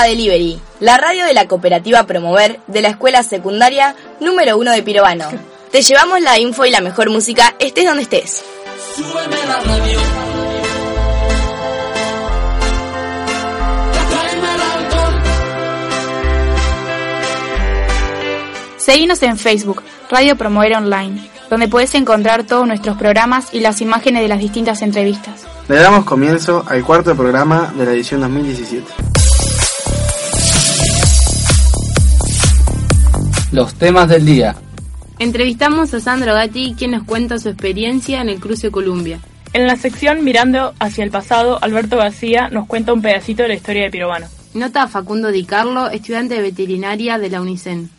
A Delivery, la radio de la cooperativa Promover de la escuela secundaria número 1 de Pirovano. Te llevamos la info y la mejor música, estés donde estés. Súbeme la radio. Seguinos en Facebook, Radio Promover Online, donde puedes encontrar todos nuestros programas y las imágenes de las distintas entrevistas. Le damos comienzo al cuarto programa de la edición 2017. Los temas del día. Entrevistamos a Sandro Gatti, quien nos cuenta su experiencia en el cruce Columbia. En la sección Mirando hacia el pasado, Alberto García nos cuenta un pedacito de la historia de Pirovano. Nota a Facundo Di Carlo, estudiante de veterinaria de la UNICEN.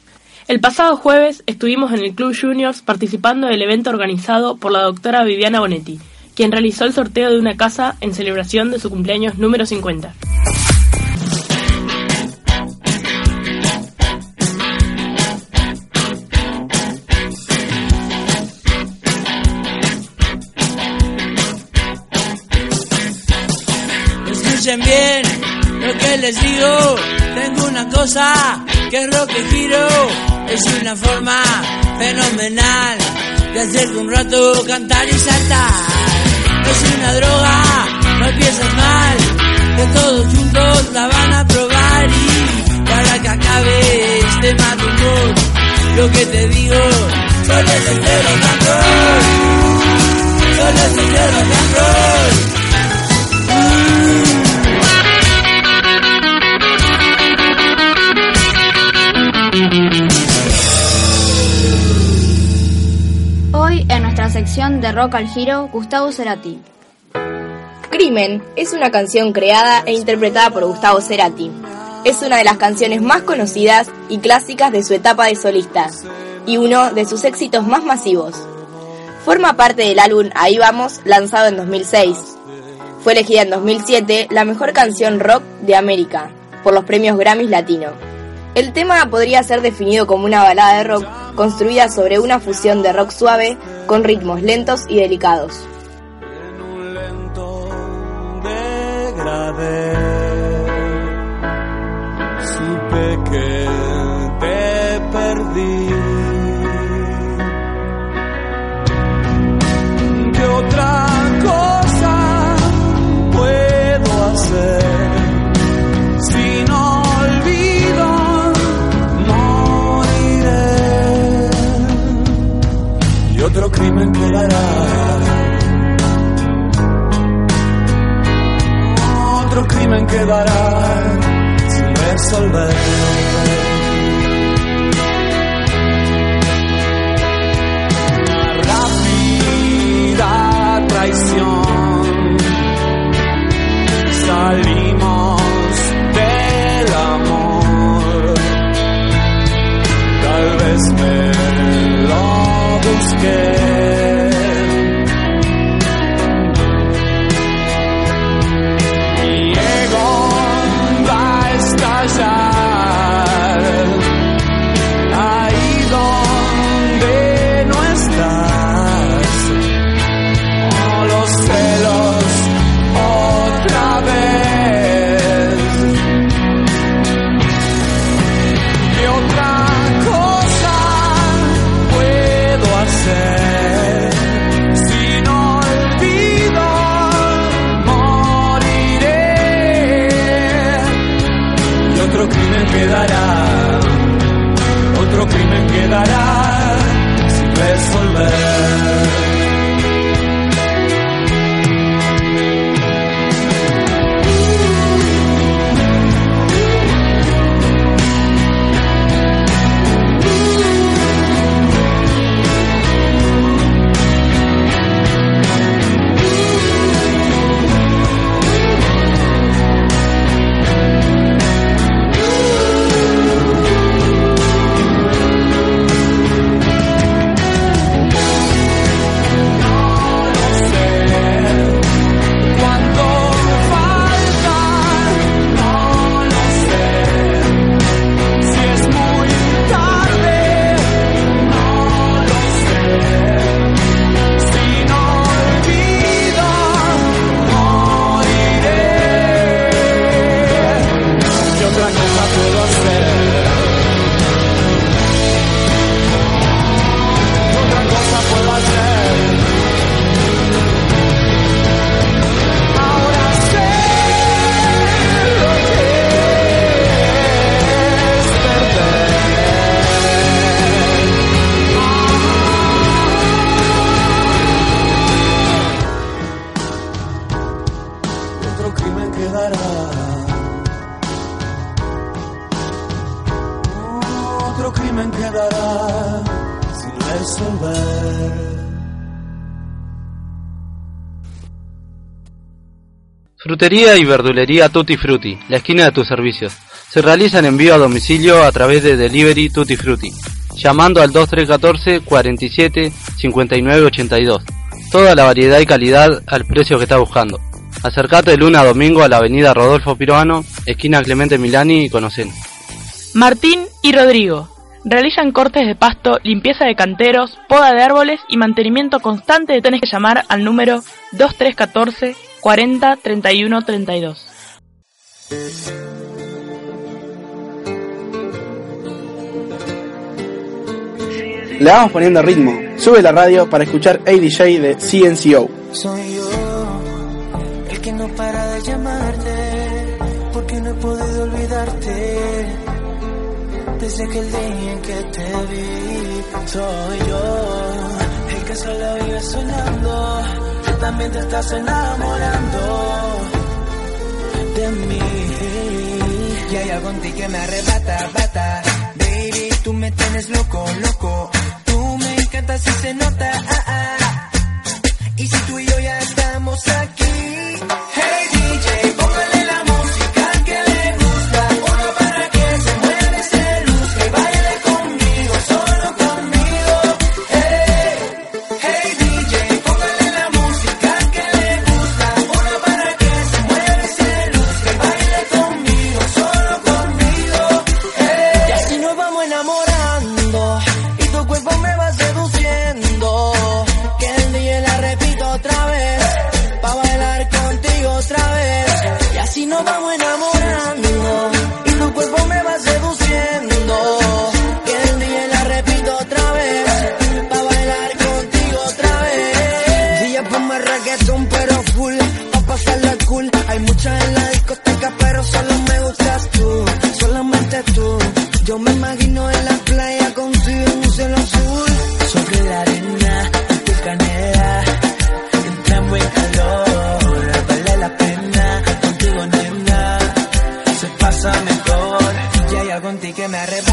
El pasado jueves estuvimos en el Club Juniors participando del evento organizado por la doctora Viviana Bonetti, quien realizó el sorteo de una casa en celebración de su cumpleaños número 50. Escuchen bien lo que les digo. Tengo una cosa que es rock giro. Es una forma fenomenal de hacer un rato cantar y saltar. Es una droga, no piensas mal. Que todos juntos la van a probar y para que acabe este humor. Lo que te digo, solo rock and roll. Solo es el rock de Rock al Giro, Gustavo Cerati. Crimen es una canción creada e interpretada por Gustavo Cerati. Es una de las canciones más conocidas y clásicas de su etapa de solista y uno de sus éxitos más masivos. Forma parte del álbum Ahí Vamos, lanzado en 2006. Fue elegida en 2007 la mejor canción rock de América por los premios Grammys Latino. El tema podría ser definido como una balada de rock construida sobre una fusión de rock suave con ritmos lentos y delicados. Supe que te perdí. ¿Qué otra cosa puedo hacer? Crimen quedará. otro crimen quedará sin resolver. Traición. Salimos del amor. Tal vez me busqué. Frutería y verdulería Tutti Frutti, la esquina de tus servicios. Se realizan envío a domicilio a través de Delivery Tutti Frutti, llamando al 2314 47 59 82. Toda la variedad y calidad al precio que estás buscando. Acercate de lunes a domingo a la avenida Rodolfo Piroano, esquina Clemente Milani y Conocen. Martín y Rodrigo realizan cortes de pasto, limpieza de canteros, poda de árboles y mantenimiento constante. Tenés que llamar al número 2314 40 31 32. Le vamos poniendo ritmo. Sube la radio para escuchar ADJ de CNCO. Soy yo el que no para de llamarte, porque no he podido olvidarte. Desde aquel día en que te vi, soy yo el que solo vive soñando. Tú también te estás enamorando de mí. Y hay algo en ti que me arrebata, bata. Baby, tú me tienes loco, loco. Tú me encantas y se nota. ah, ah. Y si tú y yo ya estamos aquí. Yo me imagino en la playa contigo en un cielo azul. Sobre la arena, tu canela, entramos en calor. Vale la pena, contigo nena, se pasa mejor. Y hay algo en ti que me arrebata,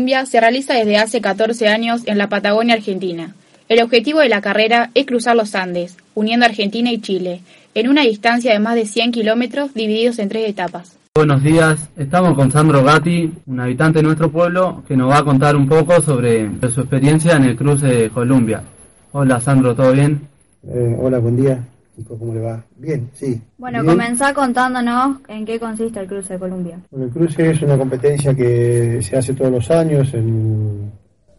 Columbia se realiza desde hace 14 años en la Patagonia Argentina. El objetivo de la carrera es cruzar los Andes, uniendo Argentina y Chile, en una distancia de más de 100 kilómetros divididos en tres etapas. Buenos días, estamos con Sandro Gatti, un habitante de nuestro pueblo, que nos va a contar un poco sobre su experiencia en el cruce de Columbia. Hola Sandro, ¿todo bien? Eh, hola, buen día. ¿Cómo le va? Bien, sí. Bueno, Bien. comenzá contándonos en qué consiste el cruce de Columbia. Bueno, el cruce es una competencia que se hace todos los años, en-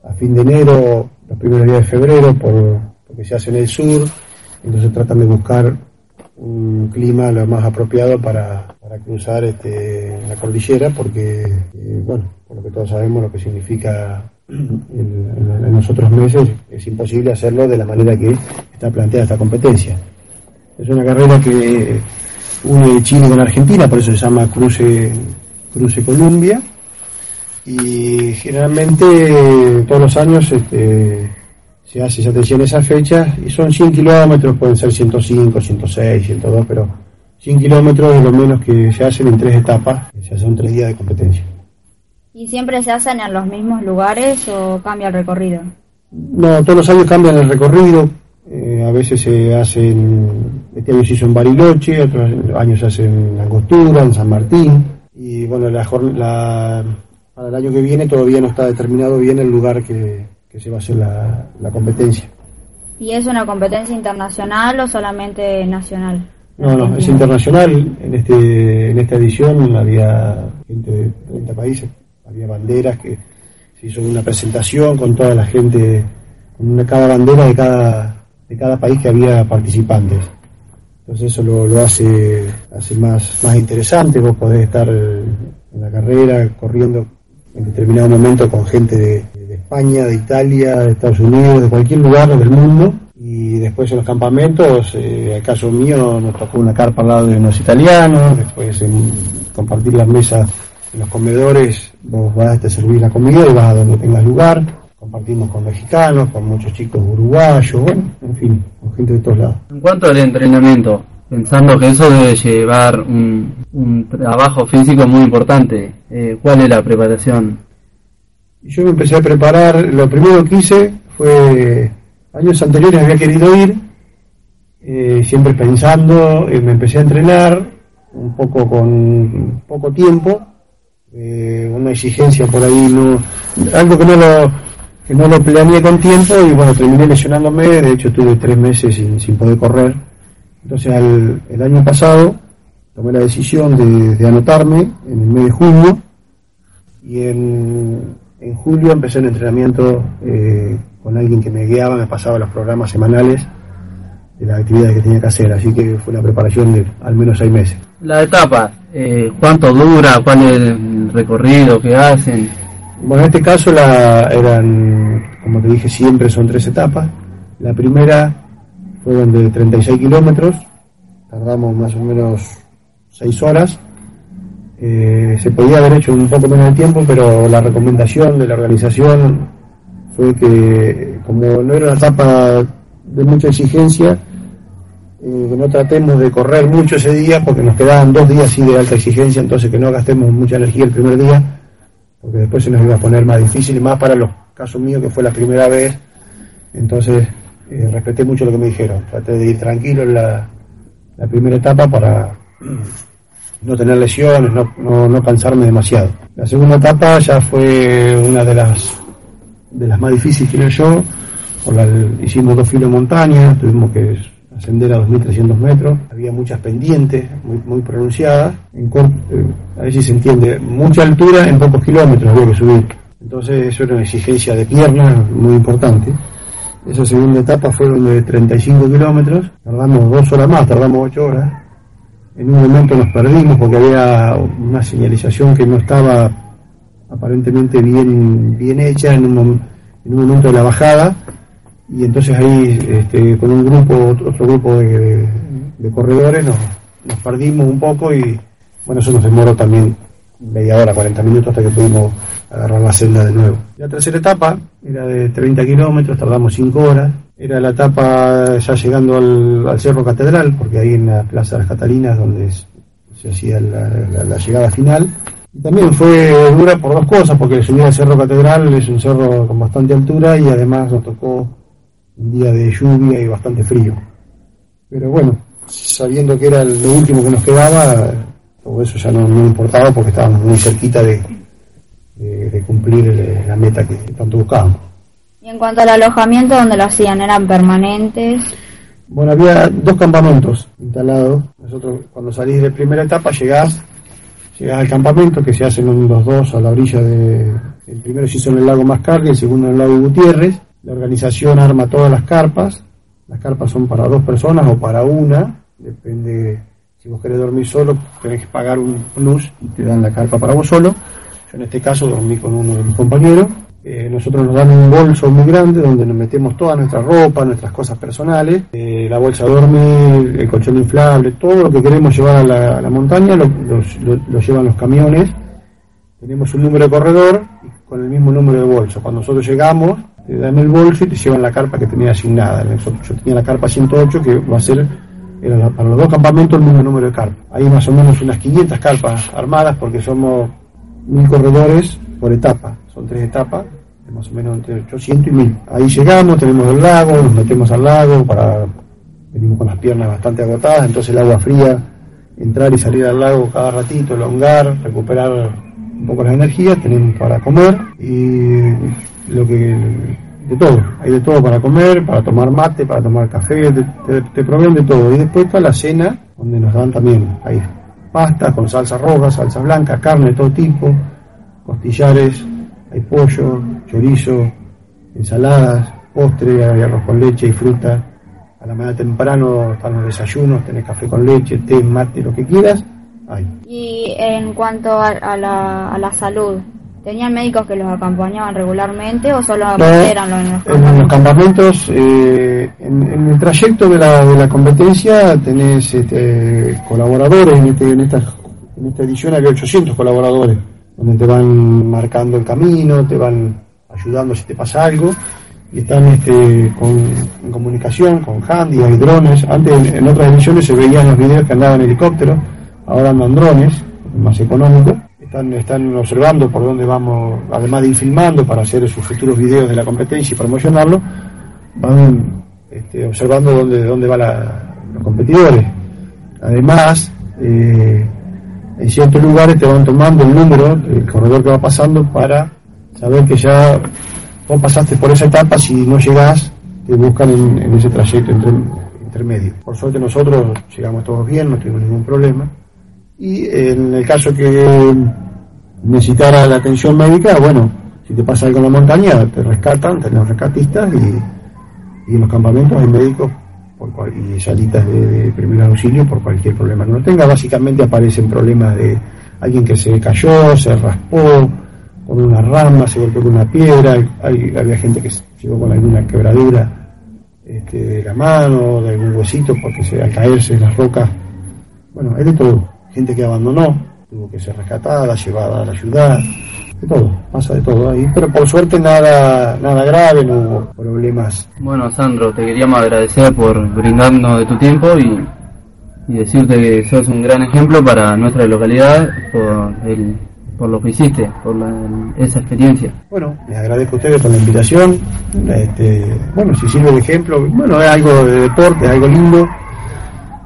a fin de enero, los primeros días de febrero, por, porque se hace en el sur, entonces tratan de buscar un clima lo más apropiado para, para cruzar este, la cordillera, porque, eh, bueno, por lo que todos sabemos lo que significa en, en- en los otros meses, es imposible hacerlo de la manera que está planteada esta competencia. Es una carrera que une Chile con Argentina, por eso se llama Cruce, Cruce Columbia. Y generalmente todos los años este, se hace esa atención a esas fechas y son 100 kilómetros, pueden ser 105, 106, 102, pero 100 kilómetros es lo menos que se hacen en tres etapas, se hacen tres días de competencia. ¿Y siempre se hacen en los mismos lugares o cambia el recorrido? No, todos los años cambian el recorrido. Eh, a veces se hacen, este año se hizo en Bariloche, otros años se hace en Angostura, en San Martín. Y bueno, la, la, para el año que viene todavía no está determinado bien el lugar que, que se va a hacer la, la competencia. ¿Y es una competencia internacional o solamente nacional? No, no, es internacional. En este en esta edición había gente de 30 países, había banderas que se hizo una presentación con toda la gente, con una, cada bandera de cada de cada país que había participantes. Entonces eso lo, lo hace hace más más interesante. Vos podés estar en la carrera corriendo en determinado momento con gente de, de España, de Italia, de Estados Unidos, de cualquier lugar del mundo. Y después en los campamentos, eh, el caso mío, nos tocó una carpa al lado de unos italianos, después en compartir las mesas en los comedores, vos vas a servir la comida y vas a donde tengas lugar, compartimos con mexicanos, con muchos chicos uruguayos, bueno, en fin, con gente de todos lados. En cuanto al entrenamiento, pensando que eso debe llevar un, un trabajo físico muy importante, eh, ¿cuál es la preparación? Yo me empecé a preparar, lo primero que hice fue Años anteriores había querido ir, eh, siempre pensando, eh, me empecé a entrenar, un poco con poco tiempo, eh, una exigencia por ahí, no, algo que no lo que no lo planeé con tiempo y bueno, terminé lesionándome, de hecho estuve tres meses sin, sin poder correr. Entonces al, el año pasado tomé la decisión de, de anotarme en el mes de junio y en, en julio empecé el entrenamiento eh, con alguien que me guiaba, me pasaba los programas semanales de las actividades que tenía que hacer, así que fue una preparación de al menos seis meses. La etapa, eh, ¿cuánto dura? ¿Cuál es el recorrido que hacen? Bueno, en este caso la, eran, como te dije, siempre son tres etapas. La primera fueron de 36 kilómetros, tardamos más o menos seis horas. Eh, se podía haber hecho un poco menos de tiempo, pero la recomendación de la organización fue que como no era una etapa de mucha exigencia, eh, que no tratemos de correr mucho ese día porque nos quedaban dos días así de alta exigencia, entonces que no gastemos mucha energía el primer día, porque después se nos iba a poner más difícil más para los casos míos que fue la primera vez, entonces eh, respeté mucho lo que me dijeron, traté de ir tranquilo en la, la primera etapa para no tener lesiones, no, no, no cansarme demasiado. La segunda etapa ya fue una de las de las más difíciles creo yo, por la, hicimos dos filos de montaña, tuvimos que ascender a 2.300 metros, había muchas pendientes muy, pronunciadas, eh, a ver si se entiende, mucha altura en pocos kilómetros había que subir, entonces eso era una exigencia de piernas muy importante. Esa segunda etapa fueron de 35 kilómetros, tardamos dos horas más, tardamos ocho horas. En un momento nos perdimos porque había una señalización que no estaba aparentemente bien, hecha en un momento de la bajada y entonces ahí este, con un grupo, otro, grupo de, corredores nos, perdimos un poco y bueno, eso nos demoró también media hora, 40 minutos hasta que pudimos agarrar la senda de nuevo. La tercera etapa era de 30 kilómetros, tardamos 5 horas. Era la etapa ya llegando al, Cerro Catedral, porque ahí en la Plaza de las Catalinas donde se hacía la, la- la llegada final. Y también fue dura por dos cosas, porque subir al Cerro Catedral es un cerro con bastante altura y además nos tocó un día de lluvia y bastante frío. Pero bueno, sabiendo que era lo último que nos quedaba, todo eso ya no, no importaba porque estábamos muy cerquita de, de- de cumplir la meta que tanto buscábamos. Y en cuanto al alojamiento, ¿dónde lo hacían? ¿Eran permanentes? Bueno, había dos campamentos instalados. Nosotros cuando salís de primera etapa llegás, llegás al campamento que se hacen los dos a la orilla de... El primero se hizo en el lago Mascardi, el segundo en el lago Gutiérrez. La organización arma todas las carpas. Las carpas son para dos personas o para una. Depende, si vos querés dormir solo, tenés que pagar un plus y te dan la carpa para vos solo. Yo en este caso dormí con uno de mis compañeros. Eh, nosotros nos dan un bolso muy grande donde nos metemos toda nuestra ropa, nuestras cosas personales, eh, la bolsa dorme, el colchón inflable, todo lo que queremos llevar a la, montaña lo, lo- llevan los camiones. Tenemos un número de corredor con el mismo número de bolso. Cuando nosotros llegamos, te dan el bolso y te llevan la carpa que tenía asignada. Yo tenía la carpa 108 que va a ser era para los dos campamentos el mismo número de carpas. Hay más o menos unas 500 carpas armadas porque somos mil corredores por etapa, son tres etapas, más o menos entre 800 y 1000. Ahí llegamos, tenemos el lago, nos metemos al lago, para venimos con las piernas bastante agotadas, entonces el agua fría, entrar y salir al lago cada ratito, elongar, recuperar un poco las energías, tenemos para comer y lo que de todo, hay de todo para comer, para tomar mate, para tomar café, te, te, proveen de todo. Y después está la cena, donde nos dan también, hay pasta con salsa roja, salsa blanca, carne de todo tipo, costillares, hay pollo, chorizo, ensaladas, postre, hay arroz con leche y fruta. A la mañana temprano están los desayunos, tenés café con leche, té, mate, lo que quieras, Y en cuanto a, a la, a la salud, ¿tenían médicos que los acompañaban regularmente o solo No, eran los en los En los campamentos, eh, en, en el trayecto de la, de la competencia tenés este, colaboradores, en, este, en, esta, en esta edición había 800 colaboradores, donde te van marcando el camino, te van ayudando si te pasa algo, y están este, con, en comunicación con handy, hay drones, antes en, en otras ediciones se veían los videos que andaban en helicóptero, ahora andan drones, más económico, están, están observando por dónde vamos, además de ir filmando para hacer sus futuros videos de la competencia y promocionarlo, van este, observando dónde, dónde van los competidores. Además, eh, en ciertos lugares te van tomando el número del corredor que va pasando para saber que ya vos pasaste por esa etapa, si no llegás, te buscan en, ese trayecto intermedio. Por suerte nosotros llegamos todos bien, no tuvimos ningún problema. Y en el caso que necesitara la atención médica, bueno, si te pasa algo en la montaña, te rescatan, tenemos rescatistas y, y en los campamentos hay médicos por cual- y salitas de, primer auxilio por cualquier problema que uno tenga. Básicamente aparecen problemas de alguien que se cayó, se raspó con una rama, se golpeó con una piedra, hay, había gente que llegó con alguna quebradura este, de la mano, de algún huesito, porque se, al caerse en las rocas, bueno, hay de todo. Gente que abandonó, tuvo que ser rescatada, llevada a la ciudad, de todo, pasa de todo ahí. Pero por suerte nada, nada grave, no hubo problemas. Bueno, Sandro, te queríamos agradecer por brindarnos de tu tiempo y, y decirte que sos un gran ejemplo para nuestra localidad por, el, por lo que hiciste, por la- esa experiencia. Bueno, les agradezco a ustedes por la invitación. Este, bueno, si sirve de ejemplo, bueno, es algo de deporte, es algo lindo.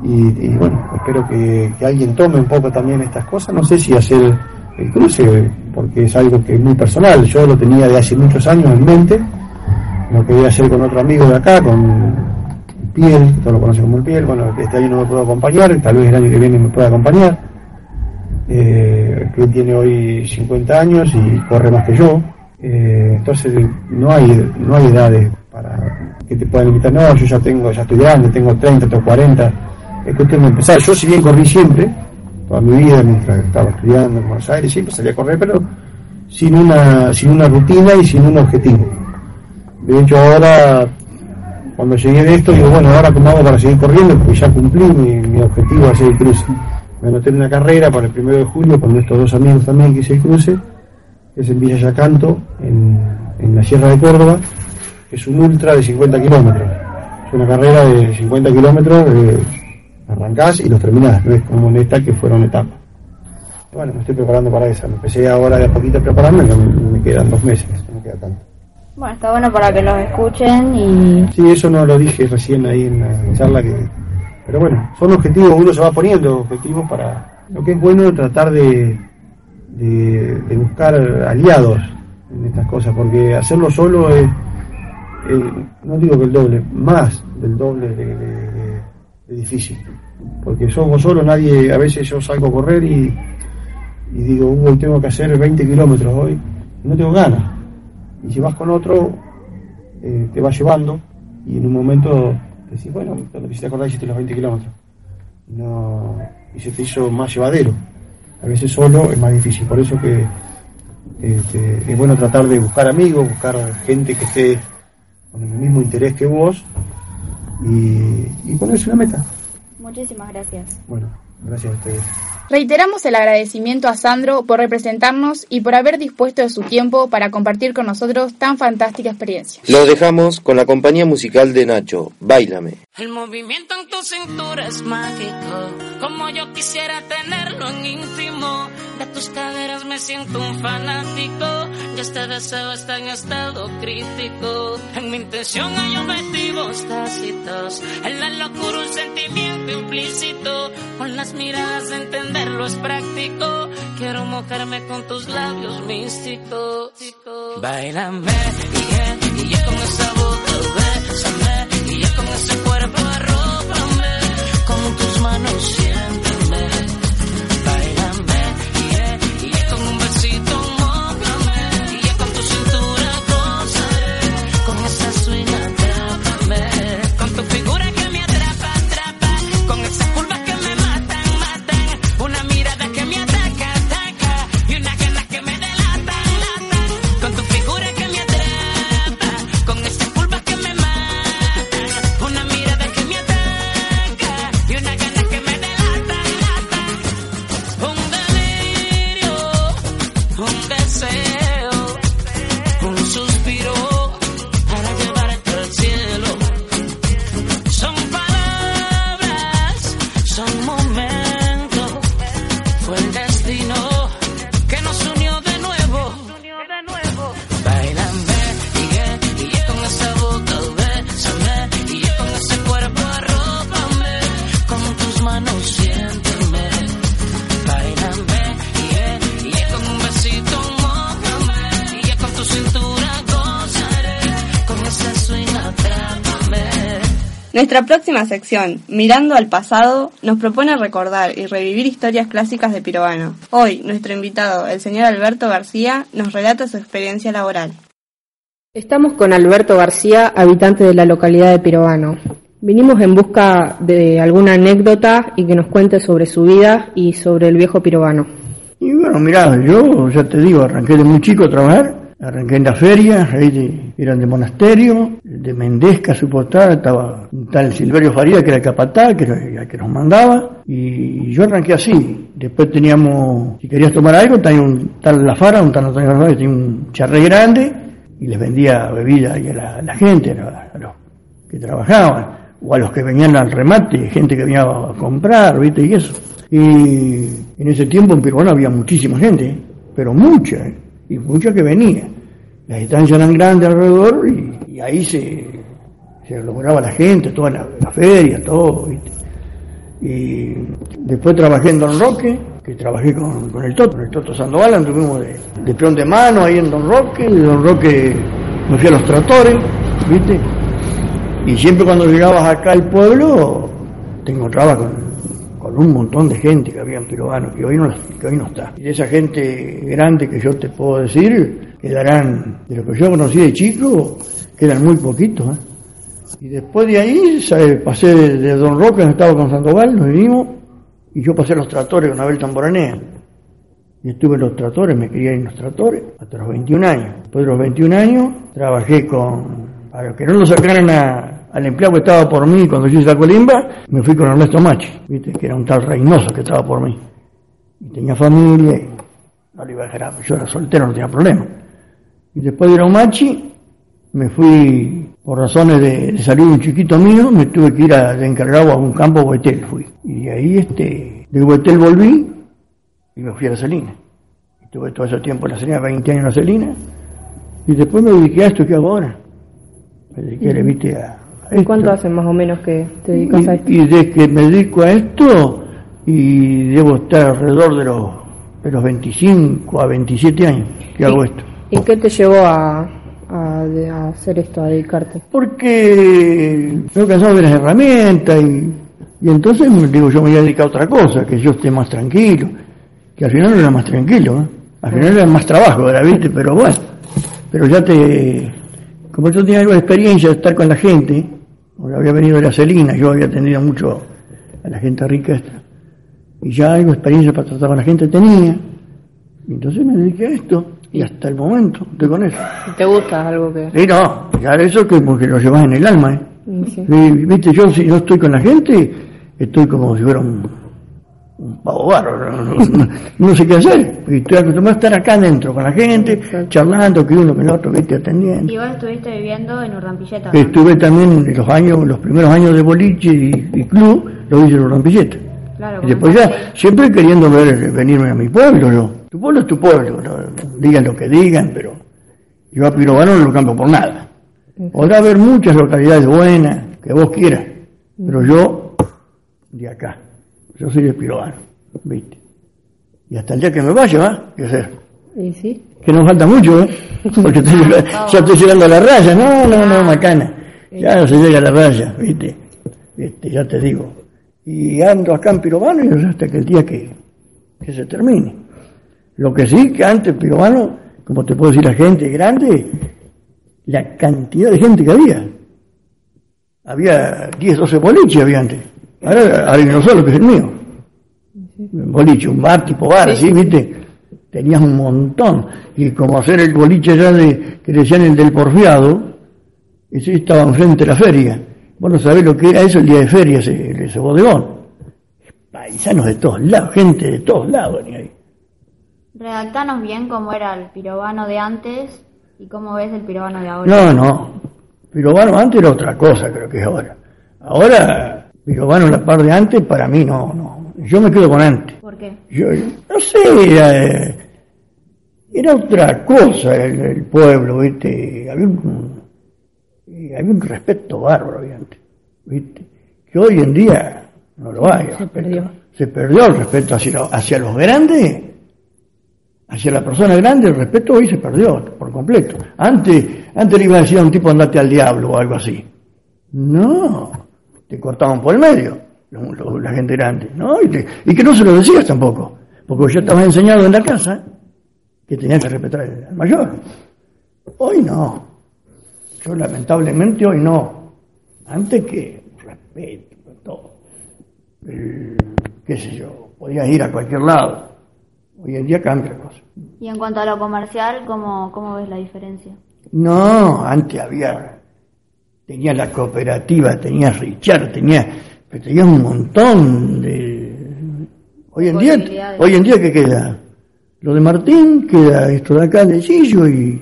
Y, y bueno, espero que, alguien tome un poco también estas cosas. No sé si hacer el cruce, porque es algo que es muy personal. Yo lo tenía de hace muchos años en mente. Lo quería hacer con otro amigo de acá, con Piel, que todos lo conocen como el Piel. Bueno, este año no me puedo acompañar, tal vez el año que viene me pueda acompañar. Eh, que tiene hoy 50 años y corre más que yo. Eh, entonces no hay no hay edades para que te puedan invitar. No, yo ya tengo, ya estoy grande, tengo 30, tengo 40. Es cuestión de empezar. Yo si bien corrí siempre, toda mi vida, mientras estaba estudiando en Buenos Aires, siempre salía a correr, pero sin una, sin una rutina y sin un objetivo. De hecho ahora, cuando llegué de esto, digo, bueno, ahora cómo para seguir corriendo, porque ya cumplí mi, mi objetivo de hacer el cruce. Me anoté en una carrera para el primero de julio con estos dos amigos también que hice el cruce, que es en Villa Yacanto, en, en la Sierra de Córdoba, que es un ultra de 50 kilómetros. Es una carrera de 50 kilómetros, eh, arrancás y los terminás, no es como en esta que fueron etapas. Bueno, me estoy preparando para esa, me empecé ahora de a poquito a prepararme, no me, quedan dos meses, no me queda tanto. Bueno, está bueno para que los escuchen y Sí, eso no lo dije recién ahí en la charla que... Pero bueno, son objetivos, uno se va poniendo objetivos para... Lo que es bueno es tratar de, de, de buscar aliados en estas cosas, porque hacerlo solo es, eh, no digo que el doble, más del doble de, de- de difícil. Porque somos solo, nadie, a veces yo salgo a correr y, y digo, "Uh, hoy tengo que hacer 20 kilómetros hoy, no tengo ganas. Y si vas con otro, eh, te va llevando y en un momento decís, bueno, cuando te hiciste acordar hiciste los 20 kilómetros. No, y se te hizo más llevadero. A veces solo es más difícil, por eso que este, es bueno tratar de buscar amigos, buscar gente que esté con el mismo interés que vos y, y ponerse una meta. muchísimas gracias. Bueno, gracias a ustedes. Reiteramos el agradecimiento a Sandro por representarnos y por haber dispuesto de su tiempo para compartir con nosotros tan fantástica experiencia. Los dejamos con la compañía musical de Nacho, Bailame. El movimiento en tu cintura es mágico, como yo quisiera tenerlo en íntimo. De tus caderas me siento un fanático. Ya este deseo está en estado crítico. Intención hay objetivos tácitos. En la locura un sentimiento implícito. Con las miradas de entenderlo es práctico. Quiero mojarme con tus labios místicos. Bailame, y y con esa boca, bésame, y con ese cuerpo arrópame, con tus manos siénteme. Próxima sección, Mirando al pasado, nos propone recordar y revivir historias clásicas de Pirovano. Hoy, nuestro invitado, el señor Alberto García, nos relata su experiencia laboral. Estamos con Alberto García, habitante de la localidad de Pirovano. Vinimos en busca de alguna anécdota y que nos cuente sobre su vida y sobre el viejo Pirovano. Y bueno, mirá, yo ya te digo, arranqué de muy chico a trabajar, arranqué en la feria, ahí de- eran de monasterio, de Mendesca, supo estar, estaba un tal Silverio Faría, que era el capataz, que era el que nos mandaba, y yo arranqué así. Después teníamos, si querías tomar algo, tenía un tal La Fara, un tal Antonio Fernández, tenía un charré grande, y les vendía bebida a la, gente, a, los que trabajaban, o a los que venían al remate, gente que venía a comprar, ¿viste? Y eso. Y en ese tiempo en Peruano había muchísima gente, pero mucha, ¿eh? Y mucha que venía. Las distancias eran grandes alrededor y, ahí se, se lograba la gente, toda la, feria, todo, ¿viste? Y después trabajé en Don Roque, que trabajé con, con el Toto, el Toto Sandoval, anduvimos de, de peón de mano ahí en Don Roque, de Don Roque me fui a los tratores, ¿viste? Y siempre cuando llegabas acá al pueblo, te encontrabas con, un montón de gente que había en Pirovano, que hoy no, que hoy no está. Y de esa gente grande que yo te puedo decir, quedarán, de lo que yo conocí de chico, quedan muy poquitos. ¿eh? Y después de ahí pasé de, Don Roque, donde estaba con Sandoval, nos vinimos, y yo pasé los tratores con Abel Tamboranea. Y estuve en los tratores, me ir en los tratores, hasta los 21 años. Después de los 21 años, trabajé con, para que no lo sacaran a- al empleado que estaba por mí cuando yo hice la colimba, me fui con Ernesto Machi, ¿viste? que era un tal Reynoso que estaba por mí. Y tenía familia, y no le iba a dejar, yo era soltero, no tenía problema. Y después de Machi, me fui, por razones de, de de un chiquito mío, me tuve que ir a, de encargado a un campo Huetel, fui. Y ahí, este, de Huetel volví y me fui a la Salina. Estuve todo ese tiempo en la Salina, 20 años en la Salina, y después me dediqué a esto que hago ahora. Me dediqué, le viste, a, ¿Y cuánto hace más o menos que te dedicas a esto? y, y de que me dedico a esto, y debo estar alrededor de los, de los 25 a 27 años que hago esto. ¿Y qué te llevó a, a, de- a hacer esto, a dedicarte? Porque estoy cansado de las herramientas y, y entonces me digo yo me voy a dedicar a otra cosa, que yo esté más tranquilo, que al final no era más tranquilo, ¿eh? al final era más trabajo, ¿verdad? ¿viste? Pero bueno, pero ya te, como yo tenía algo de experiencia de estar con la gente, porque había venido de la Celina, yo había atendido mucho a la gente rica esta, y ya algo de experiencia para tratar con la gente tenía, y entonces me dediqué a esto, y hasta el momento estoy con eso. ¿Te gusta algo que...? Sí, no, ya eso que porque lo llevas en el alma, ¿eh? Sí. Sí, Viste, yo si no estoy con la gente, estoy como si fuera un, un pavo barro, no, no- no- no sé qué hacer. Y estoy acostumbrado a estar acá adentro con la gente, charlando, que uno, que el otro, viste, atendiendo. Y vos estuviste viviendo en Urrampilleta. Estuve también en los años, los primeros años de boliche y, y club, lo hice en Rampilleta. Claro, Y después ya, siempre queriendo ver, venirme a mi pueblo, yo. Tu pueblo es tu pueblo, no, digan lo que digan, pero yo a Pirovano no lo cambio por nada. Podrá haber muchas localidades buenas, que vos quieras, pero yo, de acá, yo soy de Pirovano, ¿viste? Y hasta el día que me vaya, ¿va? ¿Qué? Y sí. Que no falta mucho, ¿eh? Porque estoy- ya estoy llegando a la raya, no, no, no, macana. Ya se llega a la raya, ¿viste? Este, ya te digo. Y ando acá en Pirovano y sé hasta que el día que, que se termine. Lo que sí, que antes Pirovano, como te puedo decir, la gente grande, la cantidad de gente que había. Había 10, 12 boliches había antes. Ahora, uno solo, que es el mío. Un boliche, un bar tipo bar, así, ¿viste? Tenías un montón. Y como hacer el boliche ya de, que decían el del porfiado, ese estaba enfrente de la feria. Vos no sabés lo que era eso el día de feria, ese, ese bodegón. Paisanos de todos lados, gente de todos lados venía ahí. Redactanos bien cómo era el pirobano de antes y cómo ves el pirobano de ahora. No, no. Pirobano antes era otra cosa, creo que es ahora. Ahora, Pirobano la par de antes, para mí no, no. Yo me quedo con antes. ¿Por qué? Yo, no sé, era, eh, era otra cosa el, el pueblo, ¿viste? Había un, había un respeto bárbaro había antes, ¿viste? Que hoy en día no lo hay. Se perdió. Se perdió el respeto hacia, hacia los grandes, hacia la persona grande, el respeto hoy se perdió por completo. Antes, antes le iba a decir a un tipo andate al diablo o algo así. No, te cortaban por el medio, lo- lo- la gente grande, ¿no? Y, te- y que no se lo decías tampoco, porque yo estaba enseñado en la casa que tenía que respetar al mayor. Hoy no. Yo lamentablemente hoy no. Antes que respeto, todo. Qué sé yo, podías ir a cualquier lado. Hoy en día cambia la cosa. Y en cuanto a lo comercial, ¿cómo, cómo ves la diferencia? No, antes había, tenía la cooperativa, tenía Richard, tenía, pero tenía un montón de... Hoy en día, hoy en día ¿qué queda? Lo de Martín, queda esto de acá de Sillo y,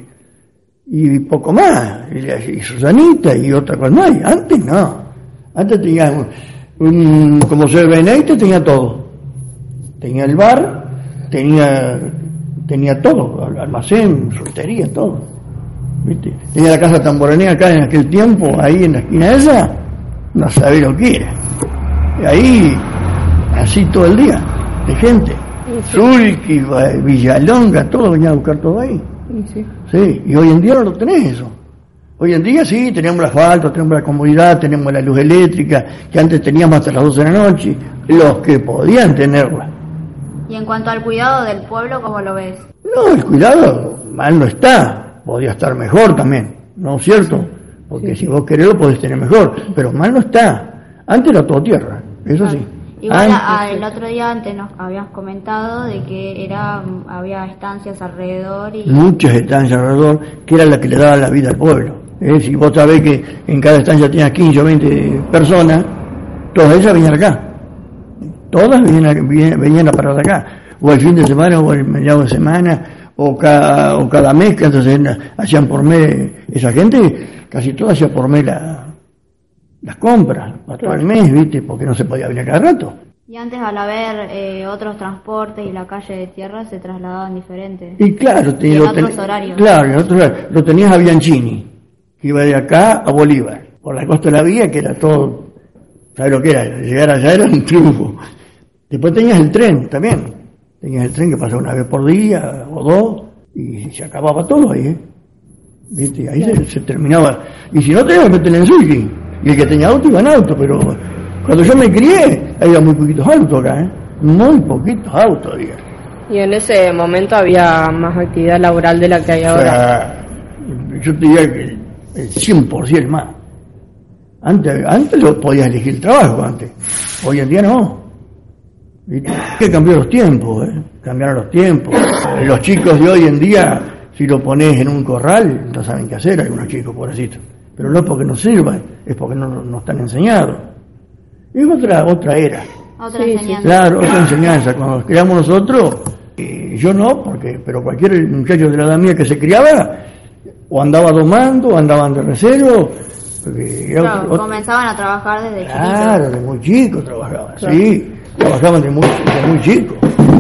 y poco más, y, Susanita y otra cosa más. Antes no, antes tenía un, un- como se ve tenía todo. Tenía el bar, tenía, tenía todo, al- almacén, soltería, todo. ¿Viste? Tenía la casa tamboranera acá en aquel tiempo, ahí en la esquina esa, no sabía lo que era. Y ahí, así todo el día, de gente. Zulki, Va- Villalonga, todo venía a buscar todo ahí. Sí. Sí, y hoy en día no lo tenés eso. Hoy en día sí, tenemos el asfalto, tenemos la comodidad, tenemos la luz eléctrica, que antes teníamos hasta las 12 de la noche, los que podían tenerla. Y en cuanto al cuidado del pueblo, ¿cómo lo ves? No, el cuidado mal no está, podría estar mejor también, ¿no es cierto? Porque si vos querés lo podés tener mejor, pero mal no está. Antes era todo tierra, eso sí. Igual a- el otro día antes nos habíamos comentado de que era había estancias alrededor y muchas estancias alrededor, que era la que le daba la vida al pueblo. Eh, Si vos sabés que en cada estancia tenías 15 o 20 personas, todas ellas venían acá. Todas venían, venían, venían a parar acá. O el fin de semana, o el mediado de semana, o cada, o cada mes, que hacían por mes, esa gente, casi todas hacían por mes la- las compras, para todo el mes, ¿viste? Porque no se podía venir cada rato. y antes al haber eh, otros transportes y la calle de tierra se trasladaban diferentes. Y claro, te- Y en lo, otros horarios. claro, en otros horarios. lo tenías a Bianchini, que iba de acá a Bolívar, por la costa de la vía, que era todo, ¿sabes lo que era? Llegar allá era un triunfo. Después tenías el tren también, tenías el tren que pasaba una vez por día o dos, y se acababa todo ahí, ¿eh? ¿Viste? Ahí se, se terminaba. Y si no tenías que meter en Suki, y el que tenía auto iba en auto, pero cuando yo me crié, había muy poquitos autos acá, ¿eh? Muy poquitos autos había. Y en ese momento había más actividad laboral de la que hay O ahora. sea, yo te diría que el 100% más. Antes, antes lo podías elegir el trabajo, antes. Hoy en día no. ¿Viste? Que cambió los tiempos, ¿eh? Cambiaron los tiempos. Los chicos de hoy en día, si lo pones en un corral, no saben qué hacer algunos chicos, pobrecitos. Pero no es porque no sirvan, es porque no, no están enseñados. Es otra, otra era. Otra enseñanza. Claro, otra enseñanza. Cuando nos criamos nosotros, eh, yo no, porque, pero cualquier muchacho de la edad mía que se criaba, o andaba domando, o andaban de recero, porque era Claro, otro- otro- comenzaban a trabajar desde claro, chiquitos. de muy chico trabajaba, Claro. sí. Trabajaban de muy, de muy chico.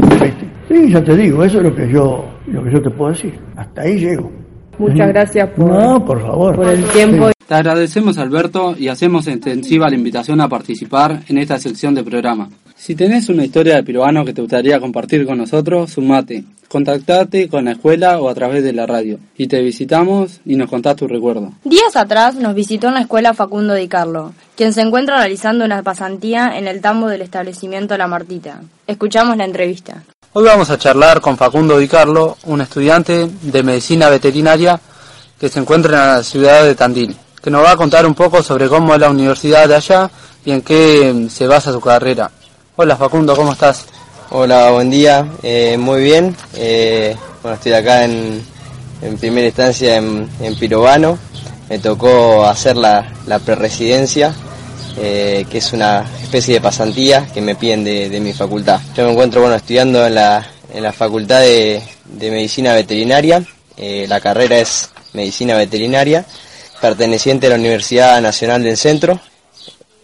¿viste? Sí, ya te digo, eso es lo que yo, lo que yo te puedo decir. Hasta ahí llego. Muchas gracias por, No, por favor. por el tiempo. Te agradecemos Alberto y hacemos extensiva la invitación a participar en esta sección de programa. Si tenés una historia de peruano que te gustaría compartir con nosotros, sumate. Contactate con la escuela o a través de la radio y te visitamos y nos contás tu recuerdo. Días atrás nos visitó en la escuela Facundo Di Carlo, quien se encuentra realizando una pasantía en el tambo del establecimiento La Martita. Escuchamos la entrevista. Hoy vamos a charlar con Facundo Di Carlo, un estudiante de medicina veterinaria que se encuentra en la ciudad de Tandil, que nos va a contar un poco sobre cómo es la universidad de allá y en qué se basa su carrera. Hola Facundo, ¿cómo estás? Hola, buen día. Eh, muy bien. Eh, bueno, estoy acá en, en primera instancia en, en Pirobano. Me tocó hacer la, la preresidencia, eh, que es una especie de pasantía que me piden de, de mi facultad. Yo me encuentro bueno, estudiando en la, en la Facultad de, de Medicina Veterinaria. La carrera es Medicina Veterinaria, perteneciente a la Universidad Nacional del Centro, en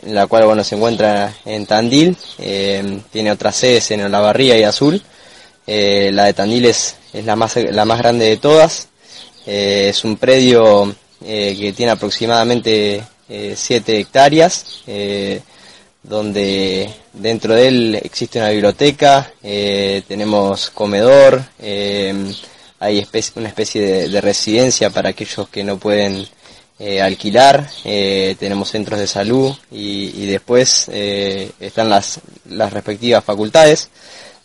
la cual bueno se encuentra en Tandil, eh, tiene otras sedes en Olavarría y Azul, eh, la de Tandil es, es la, más, la más grande de todas, eh, es un predio que tiene aproximadamente 7 hectáreas, donde dentro de él existe una biblioteca, tenemos comedor, hay una especie de residencia para aquellos que no pueden eh, alquilar, eh, tenemos centros de salud y, y después eh, están las, las respectivas facultades.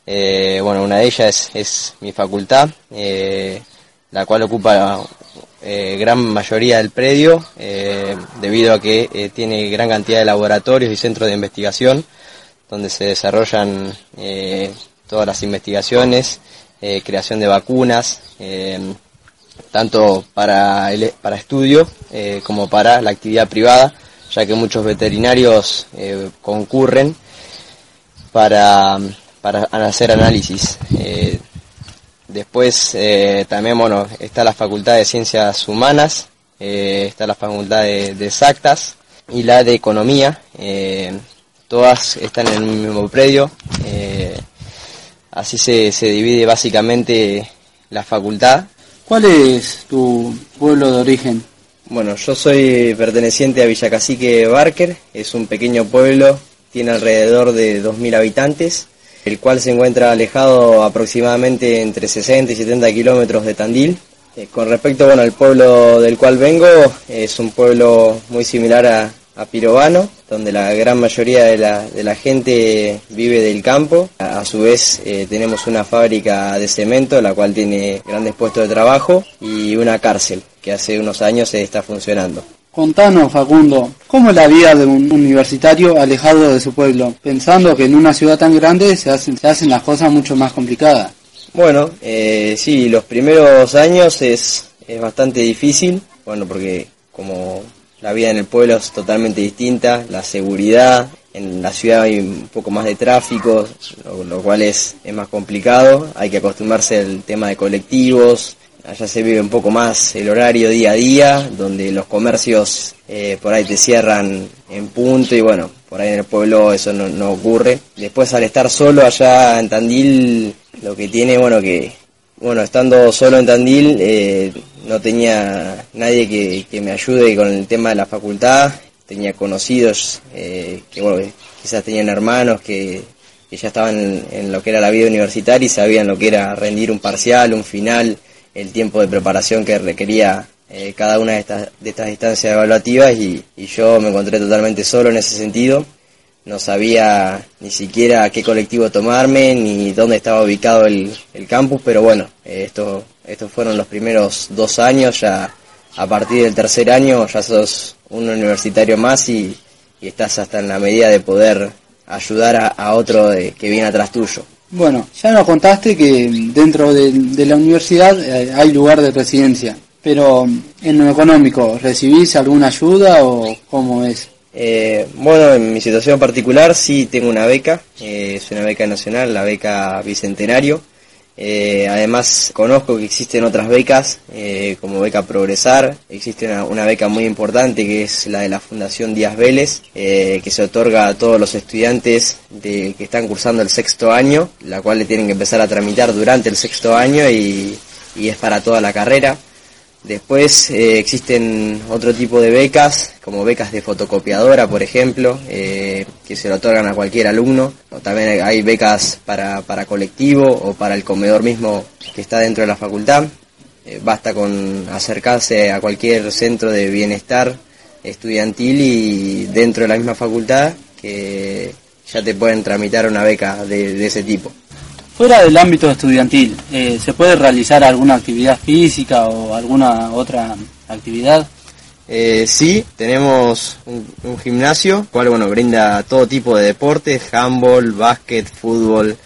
Eh, bueno, una de ellas es, es mi facultad, eh, la cual ocupa eh, gran mayoría del predio, debido a que tiene gran cantidad de laboratorios y centros de investigación, donde se desarrollan todas las investigaciones, creación de vacunas, tanto para, el, para estudio eh, como para la actividad privada, ya que muchos veterinarios eh, concurren para, para hacer análisis. Eh, después también bueno, está la Facultad de Ciencias Humanas, está la Facultad de, Exactas y la de Economía. todas están en el mismo predio. así se, se divide básicamente la facultad. ¿Cuál es tu pueblo de origen? Bueno, yo soy perteneciente a Villacacique Barker, es un pequeño pueblo, tiene alrededor de 2.000 habitantes, el cual se encuentra alejado aproximadamente entre 60 y 70 kilómetros de Tandil. Eh, con respecto bueno, al pueblo del cual vengo, es un pueblo muy similar a, a Pirovano, donde la gran mayoría de la, de la gente vive del campo. A, a su vez eh, tenemos una fábrica de cemento, la cual tiene grandes puestos de trabajo, y una cárcel, que hace unos años se está funcionando. Contanos, Facundo, ¿cómo es la vida de un universitario alejado de su pueblo, pensando que en una ciudad tan grande se hacen, se hacen las cosas mucho más complicadas? Bueno, eh, sí, los primeros años es, es bastante difícil, bueno, porque como la vida en el pueblo es totalmente distinta, la seguridad, en la ciudad hay un poco más de tráfico, lo, cual es, es más complicado, hay que acostumbrarse al tema de colectivos, allá se vive un poco más el horario día a día, donde los comercios eh, por ahí te cierran en punto y bueno, por ahí en el pueblo eso no, no ocurre. Después al estar solo allá en Tandil, lo que tiene, bueno, que, bueno, estando solo en Tandil, eh, no tenía nadie que, que me ayude con el tema de la facultad, tenía conocidos eh, que, bueno, quizás tenían hermanos que, que ya estaban en, en lo que era la vida universitaria y sabían lo que era rendir un parcial, un final, el tiempo de preparación que requería eh, cada una de estas, de estas instancias evaluativas y, y yo me encontré totalmente solo en ese sentido. No sabía ni siquiera qué colectivo tomarme ni dónde estaba ubicado el, el campus, pero bueno, eh, esto, estos fueron los primeros dos años, ya a partir del tercer año ya sos un universitario más y, y estás hasta en la medida de poder ayudar a, a otro de- que viene atrás tuyo. Bueno, ya nos contaste que dentro de, de la universidad eh, hay lugar de residencia, pero en lo económico, ¿recibís alguna ayuda o cómo es? Eh, bueno, en mi situación particular sí tengo una beca, eh, es una beca nacional, la beca Bicentenario, Eh, además, conozco que existen otras becas, eh, como Beca Progresar. Existe una, una, beca muy importante que es la de la Fundación Díaz Vélez, eh, que se otorga a todos los estudiantes de, que están cursando el sexto año, la cual le tienen que empezar a tramitar durante el sexto año y, y es para toda la carrera. Después eh, existen otro tipo de becas, como becas de fotocopiadora, por ejemplo, eh, que se lo otorgan a cualquier alumno. O también hay becas para, para colectivo o para el comedor mismo que está dentro de la facultad. Eh, basta con acercarse a cualquier centro de bienestar estudiantil y dentro de la misma facultad que ya te pueden tramitar una beca de ese tipo. Fuera del ámbito estudiantil, eh, ¿se puede realizar alguna actividad física o alguna otra actividad? Eh, sí, tenemos un, un, gimnasio, cual bueno brinda todo tipo de deportes, handball, básquet, fútbol,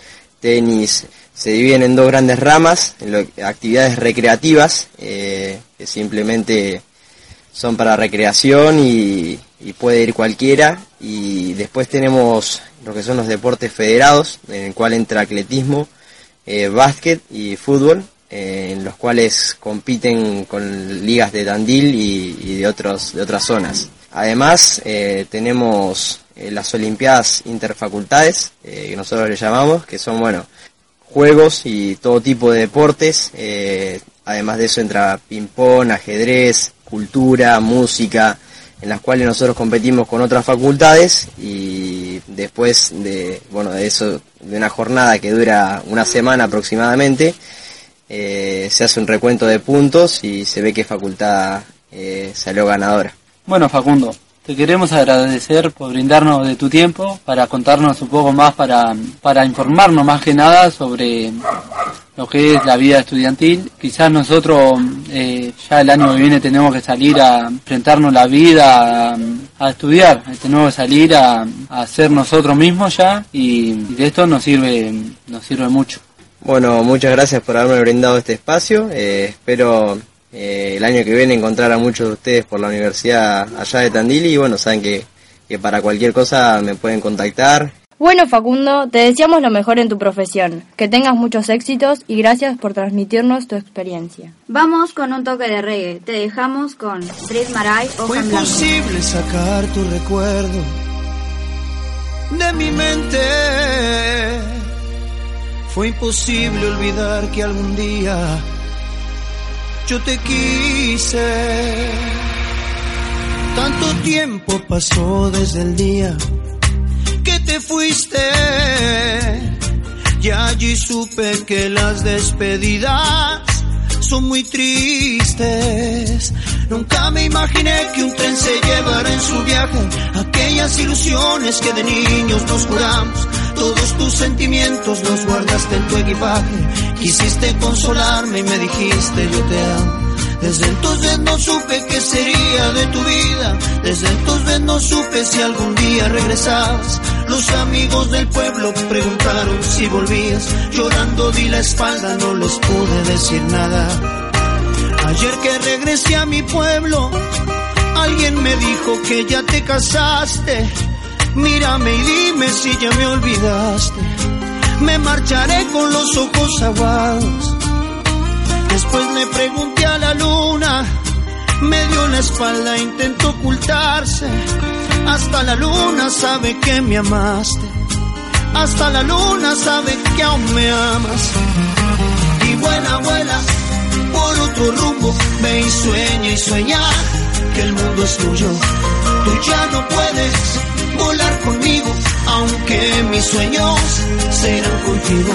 tenis. Se dividen en dos grandes ramas, actividades recreativas, eh, que simplemente son para recreación y puede ir cualquiera. Y después tenemos lo que son los deportes federados, en el cual entra atletismo, eh, básquet y fútbol, eh, en los cuales compiten con ligas de Tandil y, de, otros, de otras zonas. Además, eh, tenemos eh, las Olimpiadas Interfacultades, que nosotros le llamamos, que son, bueno, juegos y todo tipo de deportes. Además de eso entra ping-pong, ajedrez, cultura, música, en las cuales nosotros competimos con otras facultades y después de, bueno, de eso, de una jornada que dura una semana aproximadamente, eh, se hace un recuento de puntos y se ve qué facultad eh, salió ganadora. Bueno, Facundo, te queremos agradecer por brindarnos de tu tiempo para contarnos un poco más, para, para informarnos más que nada sobre lo que es la vida estudiantil. Quizás nosotros eh, ya el año que viene tenemos que salir a enfrentarnos la vida, a, a estudiar, tenemos que salir a, a, ser nosotros mismos ya y, de esto nos sirve, nos sirve mucho. Bueno, muchas gracias por haberme brindado este espacio. Eh, espero eh, el año que viene encontrar a muchos de ustedes por la universidad allá de Tandil y bueno, saben que, que para cualquier cosa me pueden contactar. Bueno, Facundo, te deseamos lo mejor en tu profesión, que tengas muchos éxitos y gracias por transmitirnos tu experiencia. Vamos con un toque de reggae. Te dejamos con Brice Maray o Fue imposible sacar tu recuerdo de mi mente. Fue imposible olvidar que algún día yo te quise. Tanto tiempo pasó desde el día que te fuiste. Y allí supe que las despedidas son muy tristes. Nunca me imaginé que un tren se llevara en su viaje aquellas ilusiones que de niños nos juramos. Todos tus sentimientos los guardaste en tu equipaje. Quisiste consolarme y me dijiste yo te amo. Desde entonces no supe qué sería de tu vida. Desde entonces no supe si algún día regresabas. Los amigos del pueblo preguntaron si volvías. Llorando di la espalda, no les pude decir nada. Ayer que regresé a mi pueblo, alguien me dijo que ya te casaste. Mírame y dime si ya me olvidaste. Me marcharé con los ojos aguados. Después le pregunté a la luna, me dio la espalda, intentó ocultarse. Hasta la luna sabe que me amaste. Hasta la luna sabe que aún me amas. Y buena abuela, por otro rumbo, ve y sueña y sueña que el mundo es tuyo. Tú ya no puedes volar conmigo, aunque mis sueños serán contigo.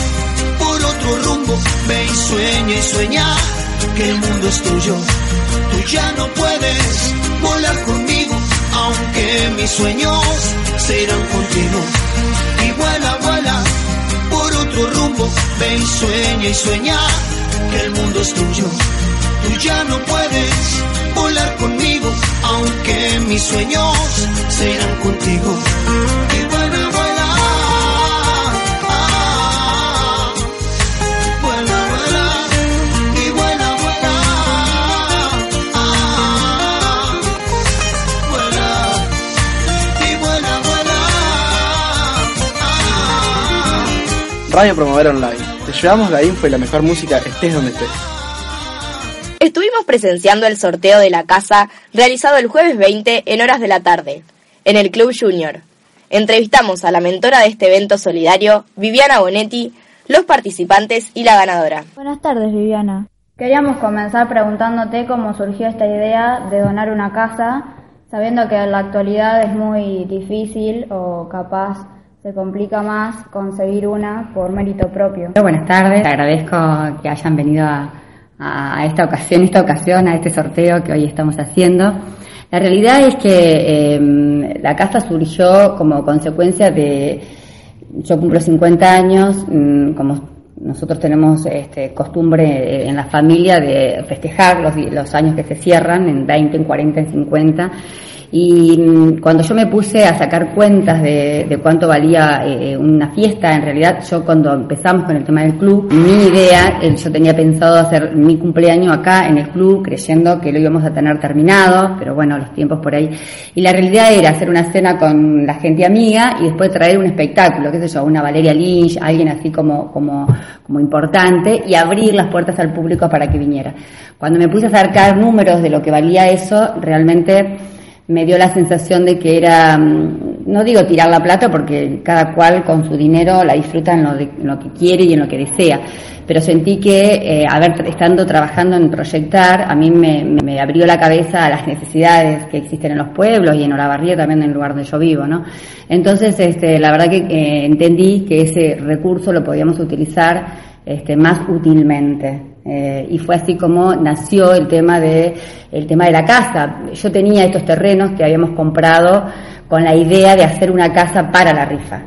otro rumbo, ve y sueña y sueña que el mundo es tuyo. Tú ya no puedes volar conmigo, aunque mis sueños se irán contigo. Y vuela, vuela por otro rumbo, ve y sueña y sueña que el mundo es tuyo. Tú ya no puedes volar conmigo, aunque mis sueños Radio Promover Online. Te llevamos la info y la mejor música estés donde estés. Estuvimos presenciando el sorteo de la casa realizado el jueves 20 en horas de la tarde, en el Club Junior. Entrevistamos a la mentora de este evento solidario, Viviana Bonetti, los participantes y la ganadora. Buenas tardes, Viviana. Queríamos comenzar preguntándote cómo surgió esta idea de donar una casa, sabiendo que en la actualidad es muy difícil o capaz se complica más conseguir una por mérito propio. Buenas tardes, agradezco que hayan venido a, esta ocasión, esta ocasión, a este sorteo que hoy estamos haciendo. La realidad es que eh, la casa surgió como consecuencia de, yo cumplo 50 años, mm, como nosotros tenemos este, costumbre en la familia de festejar los, los años que se cierran, en 20, en 40, en 50. Y mm, cuando yo me puse a sacar cuentas de, de cuánto valía eh, una fiesta, en realidad yo cuando empezamos con el tema del club, mi idea, eh, yo tenía pensado hacer mi cumpleaños acá en el club, creyendo que lo íbamos a tener terminado, pero bueno, los tiempos por ahí. Y la realidad era hacer una cena con la gente amiga y después traer un espectáculo, qué sé yo, una Valeria Lynch, alguien así como, como, como importante, y abrir las puertas al público para que viniera. Cuando me puse a acercar números de lo que valía eso, realmente me dio la sensación de que era, mm, no digo tirar la plata porque cada cual con su dinero la disfruta en lo, de- en lo que quiere y en lo que desea, pero sentí que, eh, haber, estando trabajando en proyectar, a mí me, me- abrió la cabeza a las necesidades que existen en los pueblos y en Olavarría también en el lugar donde yo vivo, ¿no? Entonces, este, la verdad que eh, entendí que ese recurso lo podíamos utilizar este, más útilmente. Eh, y fue así como nació el tema de el tema de la casa. Yo tenía estos terrenos que habíamos comprado con la idea de hacer una casa para la rifa.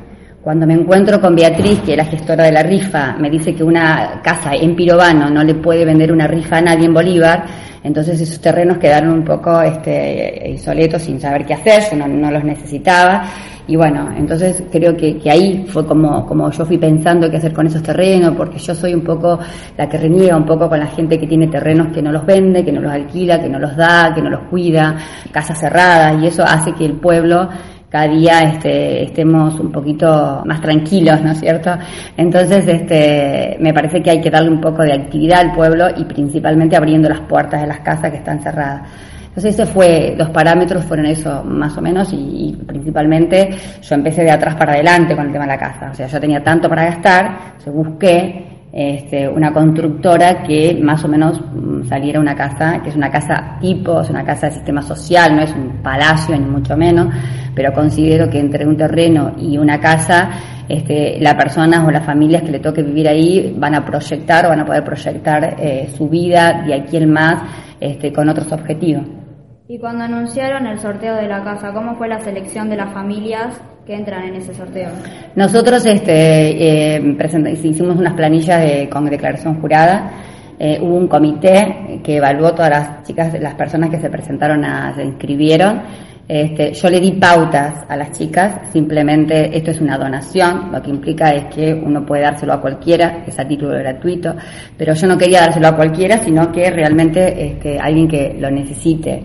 Cuando me encuentro con Beatriz, que es la gestora de la rifa, me dice que una casa en Pirovano no le puede vender una rifa a nadie en Bolívar, entonces esos terrenos quedaron un poco este, insoletos sin saber qué hacer, yo no, los necesitaba. Y bueno, entonces creo que, que ahí fue como, como yo fui pensando qué hacer con esos terrenos, porque yo soy un poco la que reniega un poco con la gente que tiene terrenos que no los vende, que no los alquila, que no los da, que no los cuida, casas cerradas, y eso hace que el pueblo cada día este, estemos un poquito más tranquilos, ¿no es cierto? Entonces, este, me parece que hay que darle un poco de actividad al pueblo y principalmente abriendo las puertas de las casas que están cerradas. Entonces, ese fue, los parámetros fueron eso, más o menos, y, principalmente yo empecé de atrás para adelante con el tema de la casa. O sea, yo tenía tanto para gastar, yo busqué este, una constructora que más o menos mm, saliera una casa, que es una casa tipo, es una casa de sistema social, no es un palacio ni mucho menos, pero considero que entre un terreno y una casa, este, las personas o las familias que le toque vivir ahí van a proyectar o van a poder proyectar eh, su vida de aquí en más este, con otros objetivos. Y cuando anunciaron el sorteo de la casa, ¿cómo fue la selección de las familias que entran en ese sorteo? Nosotros este, eh, hicimos unas planillas de- con declaración jurada. Eh, hubo un comité que evaluó todas las chicas, las personas que se presentaron, a, se inscribieron. Este, yo le di pautas a las chicas, simplemente esto es una donación, lo que implica es que uno puede dárselo a cualquiera, es a título gratuito, pero yo no quería dárselo a cualquiera, sino que realmente este, alguien que lo necesite.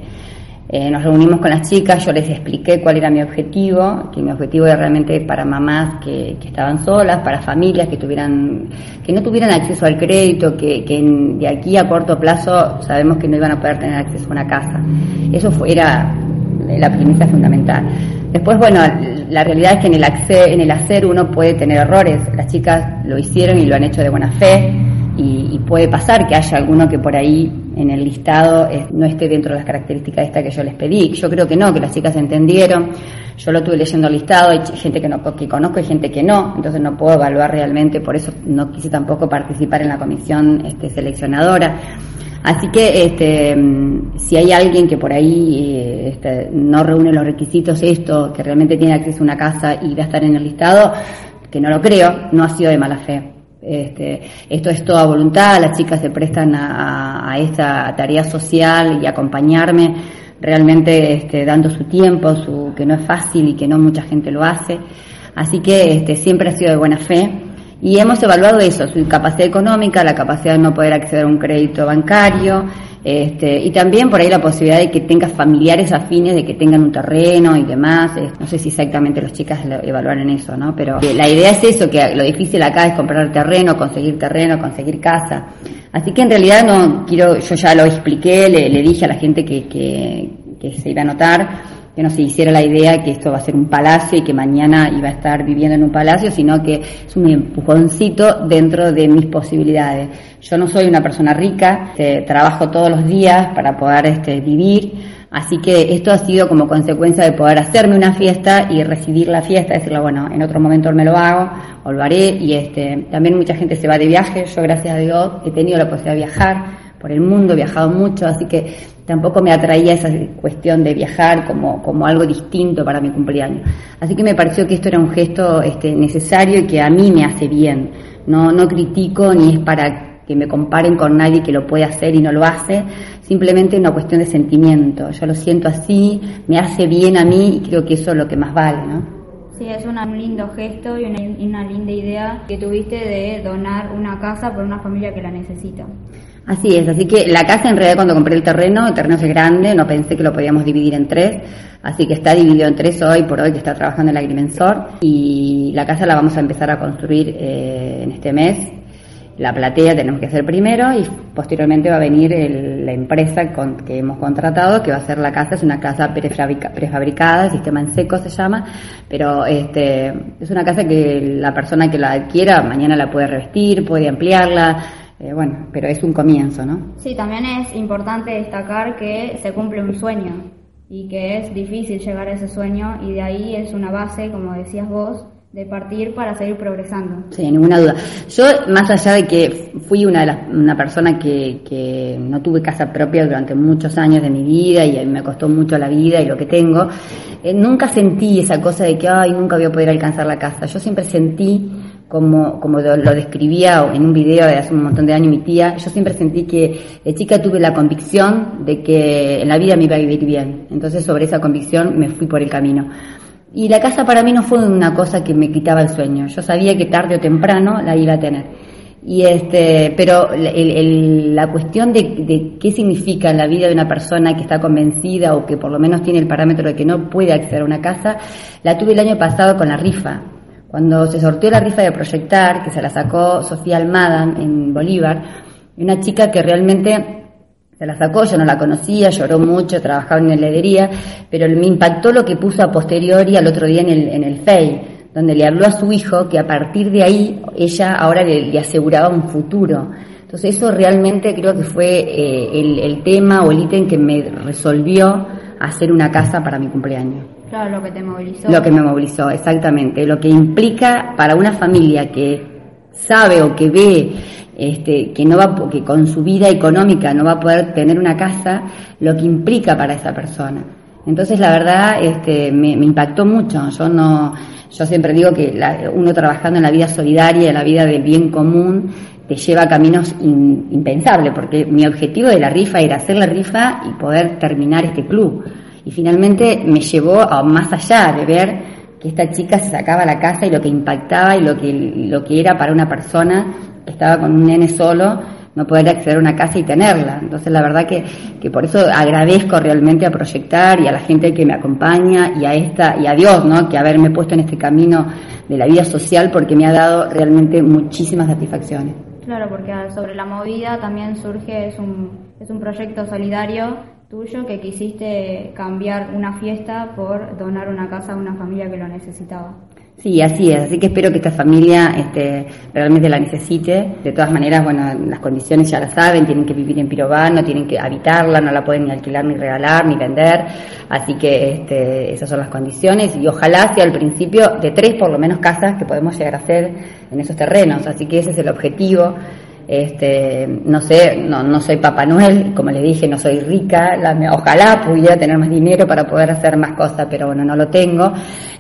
Eh, nos reunimos con las chicas, yo les expliqué cuál era mi objetivo, que mi objetivo era realmente para mamás que, que estaban solas, para familias que tuvieran, que no tuvieran acceso al crédito, que, que de aquí a corto plazo sabemos que no iban a poder tener acceso a una casa. Eso fue, era la premisa fundamental. Después, bueno, la realidad es que en el, acce- en el hacer uno puede tener errores. Las chicas lo hicieron y lo han hecho de buena fe y puede pasar que haya alguno que por ahí en el listado eh, no esté dentro de las características esta que yo les pedí. Yo creo que no, que las chicas entendieron. Yo lo estuve leyendo el listado, hay gente que, no, que conozco y gente que no, entonces no puedo evaluar realmente, por eso no quise tampoco participar en la comisión este, seleccionadora. Así que este, mm, si hay alguien que por ahí eh, este, no reúne los requisitos, esto, que realmente tiene acceso a una casa y va a estar en el listado, que no lo creo, no ha sido de mala fe. Este, esto es toda voluntad, las chicas se prestan a, esta tarea social y acompañarme realmente este, dando su tiempo, su, que no es fácil y que no mucha gente lo hace. Así que este, siempre ha sido de buena fe y hemos evaluado eso, su capacidad económica, la capacidad de no poder acceder a un crédito bancario este, y también por ahí la posibilidad de que tengas familiares afines, de que tengan un terreno y demás. No sé si exactamente las chicas lo evaluaron eso, ¿no? Pero eh, la idea es eso, que lo difícil acá es comprar terreno, conseguir terreno, conseguir casa. Así que en realidad no quiero, yo ya lo expliqué, le, le dije a la gente que, que, que se iba a anotar, que no se hiciera la idea que esto va a ser un palacio y que mañana iba a estar viviendo en un palacio, sino que es un empujoncito dentro de mis posibilidades. Yo no soy una persona rica, este, trabajo todos los días para poder este, vivir, así que esto ha sido como consecuencia de poder hacerme una fiesta y recibir la fiesta, decirle, bueno, en otro momento me lo hago, o lo haré, y este, también mucha gente se va de viaje, yo gracias a Dios he tenido la posibilidad de viajar, por el mundo, he viajado mucho, así que tampoco me atraía esa cuestión de viajar como, como algo distinto para mi cumpleaños. Así que me pareció que esto era un gesto este, necesario y que a mí me hace bien. No, no critico ni es para que me comparen con nadie que lo puede hacer y no lo hace, simplemente una cuestión de sentimiento. Yo lo siento así, me hace bien a mí y creo que eso es lo que más vale, ¿no? Sí, es un lindo gesto y una, y una linda idea que tuviste de donar una casa por una familia que la necesita. Así es, así que la casa en realidad cuando compré el terreno, el terreno es grande, no pensé que lo podíamos dividir en tres, así que está dividido en tres hoy por hoy que está trabajando el agrimensor y la casa la vamos a empezar a construir eh, en este mes. La platea tenemos que hacer primero y posteriormente va a venir el- la empresa con- que hemos contratado que va a hacer la casa, es una casa prefabrica- prefabricada, sistema en seco se llama, pero este, es una casa que la persona que la adquiera mañana la puede revestir, puede ampliarla, eh, bueno, pero es un comienzo, ¿no? Sí, también es importante destacar que se cumple un sueño y que es difícil llegar a ese sueño y de ahí es una base, como decías vos, de partir para seguir progresando. Sí, ninguna duda. Yo, más allá de que fui una, de las, una persona que, que no tuve casa propia durante muchos años de mi vida y me costó mucho la vida y lo que tengo, eh, nunca sentí esa cosa de que, ay, nunca voy a poder alcanzar la casa. Yo siempre sentí, como, como lo, describía en un video de hace un montón de años mi tía, yo siempre sentí que de chica tuve la convicción de que en la vida me iba a vivir bien. Entonces, sobre esa convicción me fui por el camino. Y la casa para mí no fue una cosa que me quitaba el sueño. Yo sabía que tarde o temprano la iba a tener. Y este, pero el- el- la cuestión de, de qué significa en la vida de una persona que está convencida o que por lo menos tiene el parámetro de que no puede acceder a una casa, la tuve el año pasado con la rifa. Cuando se sorteó la rifa de Proyectar, que se la sacó Sofía Almada en Bolívar, una chica que realmente se la sacó, yo no la conocía, lloró mucho, trabajaba en heladería, pero me impactó lo que puso a posteriori al otro día en el, en el FEI, donde le habló a su hijo que a partir de ahí ella ahora le, le aseguraba un futuro. Entonces eso realmente creo que fue eh, el, el tema o el ítem que me resolvió hacer una casa para mi cumpleaños. Claro, lo que te movilizó. Lo que me movilizó, exactamente. Lo que implica para una familia que sabe o que ve este, que no va, que con su vida económica no va a poder tener una casa, lo que implica para esa persona. Entonces, la verdad, este, me, impactó mucho. Yo no, yo siempre digo que la- uno trabajando en la vida solidaria, en la vida del bien común, te lleva a caminos in- impensables, porque mi objetivo de la rifa era hacer la rifa y poder terminar este club. Y finalmente me llevó a más allá de ver que esta chica se sacaba la casa y lo que impactaba y lo que, lo que era para una persona que estaba con un nene solo, no poder acceder a una casa y tenerla. Entonces la verdad que, que por eso agradezco realmente a Proyectar y a la gente que me acompaña y a esta, y a Dios, ¿no? Que haberme puesto en este camino de la vida social porque me ha dado realmente muchísimas satisfacciones. Claro, porque sobre la movida también surge, es un, es un proyecto solidario tuyo que quisiste cambiar una fiesta por donar una casa a una familia que lo necesitaba. Sí, así es. Así que espero que esta familia este, realmente la necesite. De todas maneras, bueno, las condiciones ya las saben, tienen que vivir en Pirobano, tienen que habitarla, no la pueden ni alquilar, ni regalar, ni vender. Así que este, esas son las condiciones y ojalá sea al principio de tres por lo menos casas que podemos llegar a hacer en esos terrenos. Así que ese es el objetivo. Este, no sé, no, no soy Papá Noel, como le dije, no soy rica, ojalá pudiera tener más dinero para poder hacer más cosas, pero bueno, no lo tengo.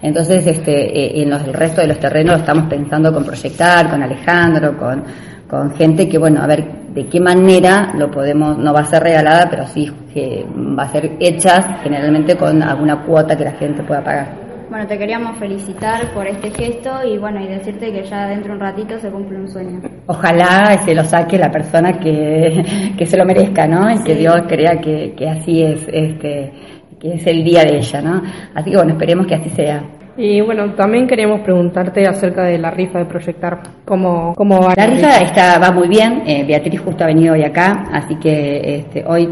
Entonces, este, eh, en los, el resto de los terrenos lo estamos pensando con proyectar, con Alejandro, con, con gente que, bueno, a ver de qué manera lo podemos, no va a ser regalada, pero sí que va a ser hechas generalmente con alguna cuota que la gente pueda pagar. Bueno, te queríamos felicitar por este gesto y bueno, y decirte que ya dentro de un ratito se cumple un sueño. Ojalá se lo saque la persona que, que se lo merezca, ¿no? Y que Dios crea que, que así es, este, que es el día de ella, ¿no? Así que bueno, esperemos que así sea. Y bueno, también queríamos preguntarte acerca de la rifa de Proyectar. ¿Cómo, cómo va La rifa está, va muy bien, eh, Beatriz justo ha venido hoy acá, así que este, hoy,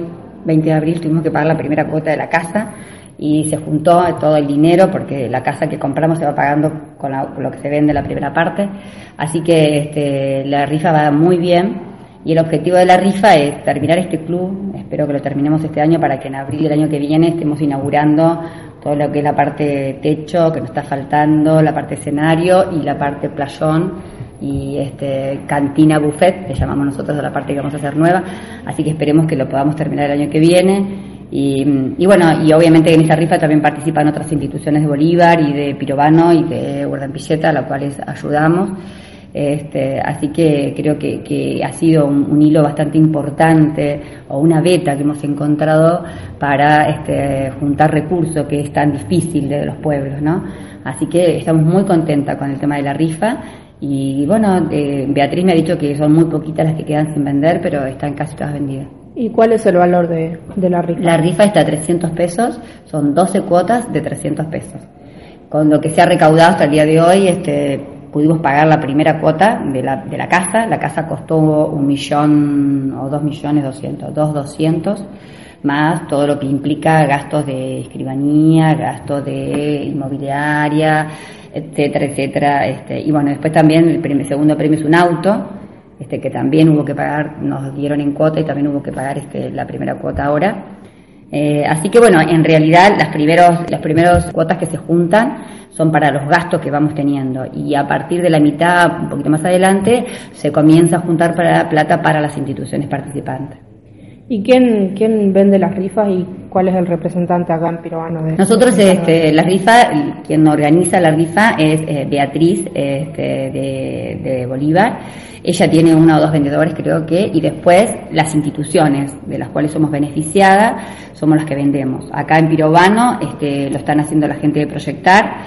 20 de abril, tuvimos que pagar la primera cuota de la casa y se juntó todo el dinero porque la casa que compramos se va pagando con, la- lo que se vende la primera parte, así que este, la rifa va muy bien y el objetivo de la rifa es terminar este club, espero que lo terminemos este año para que en abril del año que viene estemos inaugurando todo lo que es la parte techo que nos está faltando, la parte escenario y la parte playón y este cantina buffet, que llamamos nosotros la parte que vamos a hacer nueva, así que esperemos que lo podamos terminar el año que viene. Y, y bueno, y obviamente en esa rifa también participan otras instituciones de Bolívar y de Pirobano y de Guardampilleta, a las cuales ayudamos. Este, así que creo que, que ha sido un, un hilo bastante importante o una beta que hemos encontrado para este, juntar recursos que es tan difícil de los pueblos, ¿no? Así que estamos muy contentas con el tema de la rifa y bueno, eh, Beatriz me ha dicho que son muy poquitas las que quedan sin vender, pero están casi todas vendidas. ¿Y cuál es el valor de, de la rifa? La rifa está a 300 pesos, son 12 cuotas de 300 pesos. Con lo que se ha recaudado hasta el día de hoy, este, pudimos pagar la primera cuota de la, de la casa. La casa costó un millón o dos millones doscientos, dos doscientos, más todo lo que implica gastos de escribanía, gastos de inmobiliaria, etcétera, etcétera. Este, y bueno, después también el primer- segundo premio es un auto, este, que también hubo que pagar, nos dieron en cuota y también hubo que pagar este, la primera cuota ahora. Eh, así que bueno, en realidad las primeros, las primeros cuotas que se juntan son para los gastos que vamos teniendo y a partir de la mitad, un poquito más adelante, se comienza a juntar para plata para las instituciones participantes. ¿Y quién, quién vende las rifas y cuál es el representante acá en Pirobano? De, Nosotros, de- este, la rifa, quien organiza la rifa es eh, Beatriz este, de, de Bolívar. Ella tiene uno o dos vendedores, creo que, y después las instituciones de las cuales somos beneficiadas somos las que vendemos. Acá en Pirobano este, lo están haciendo la gente de Proyectar.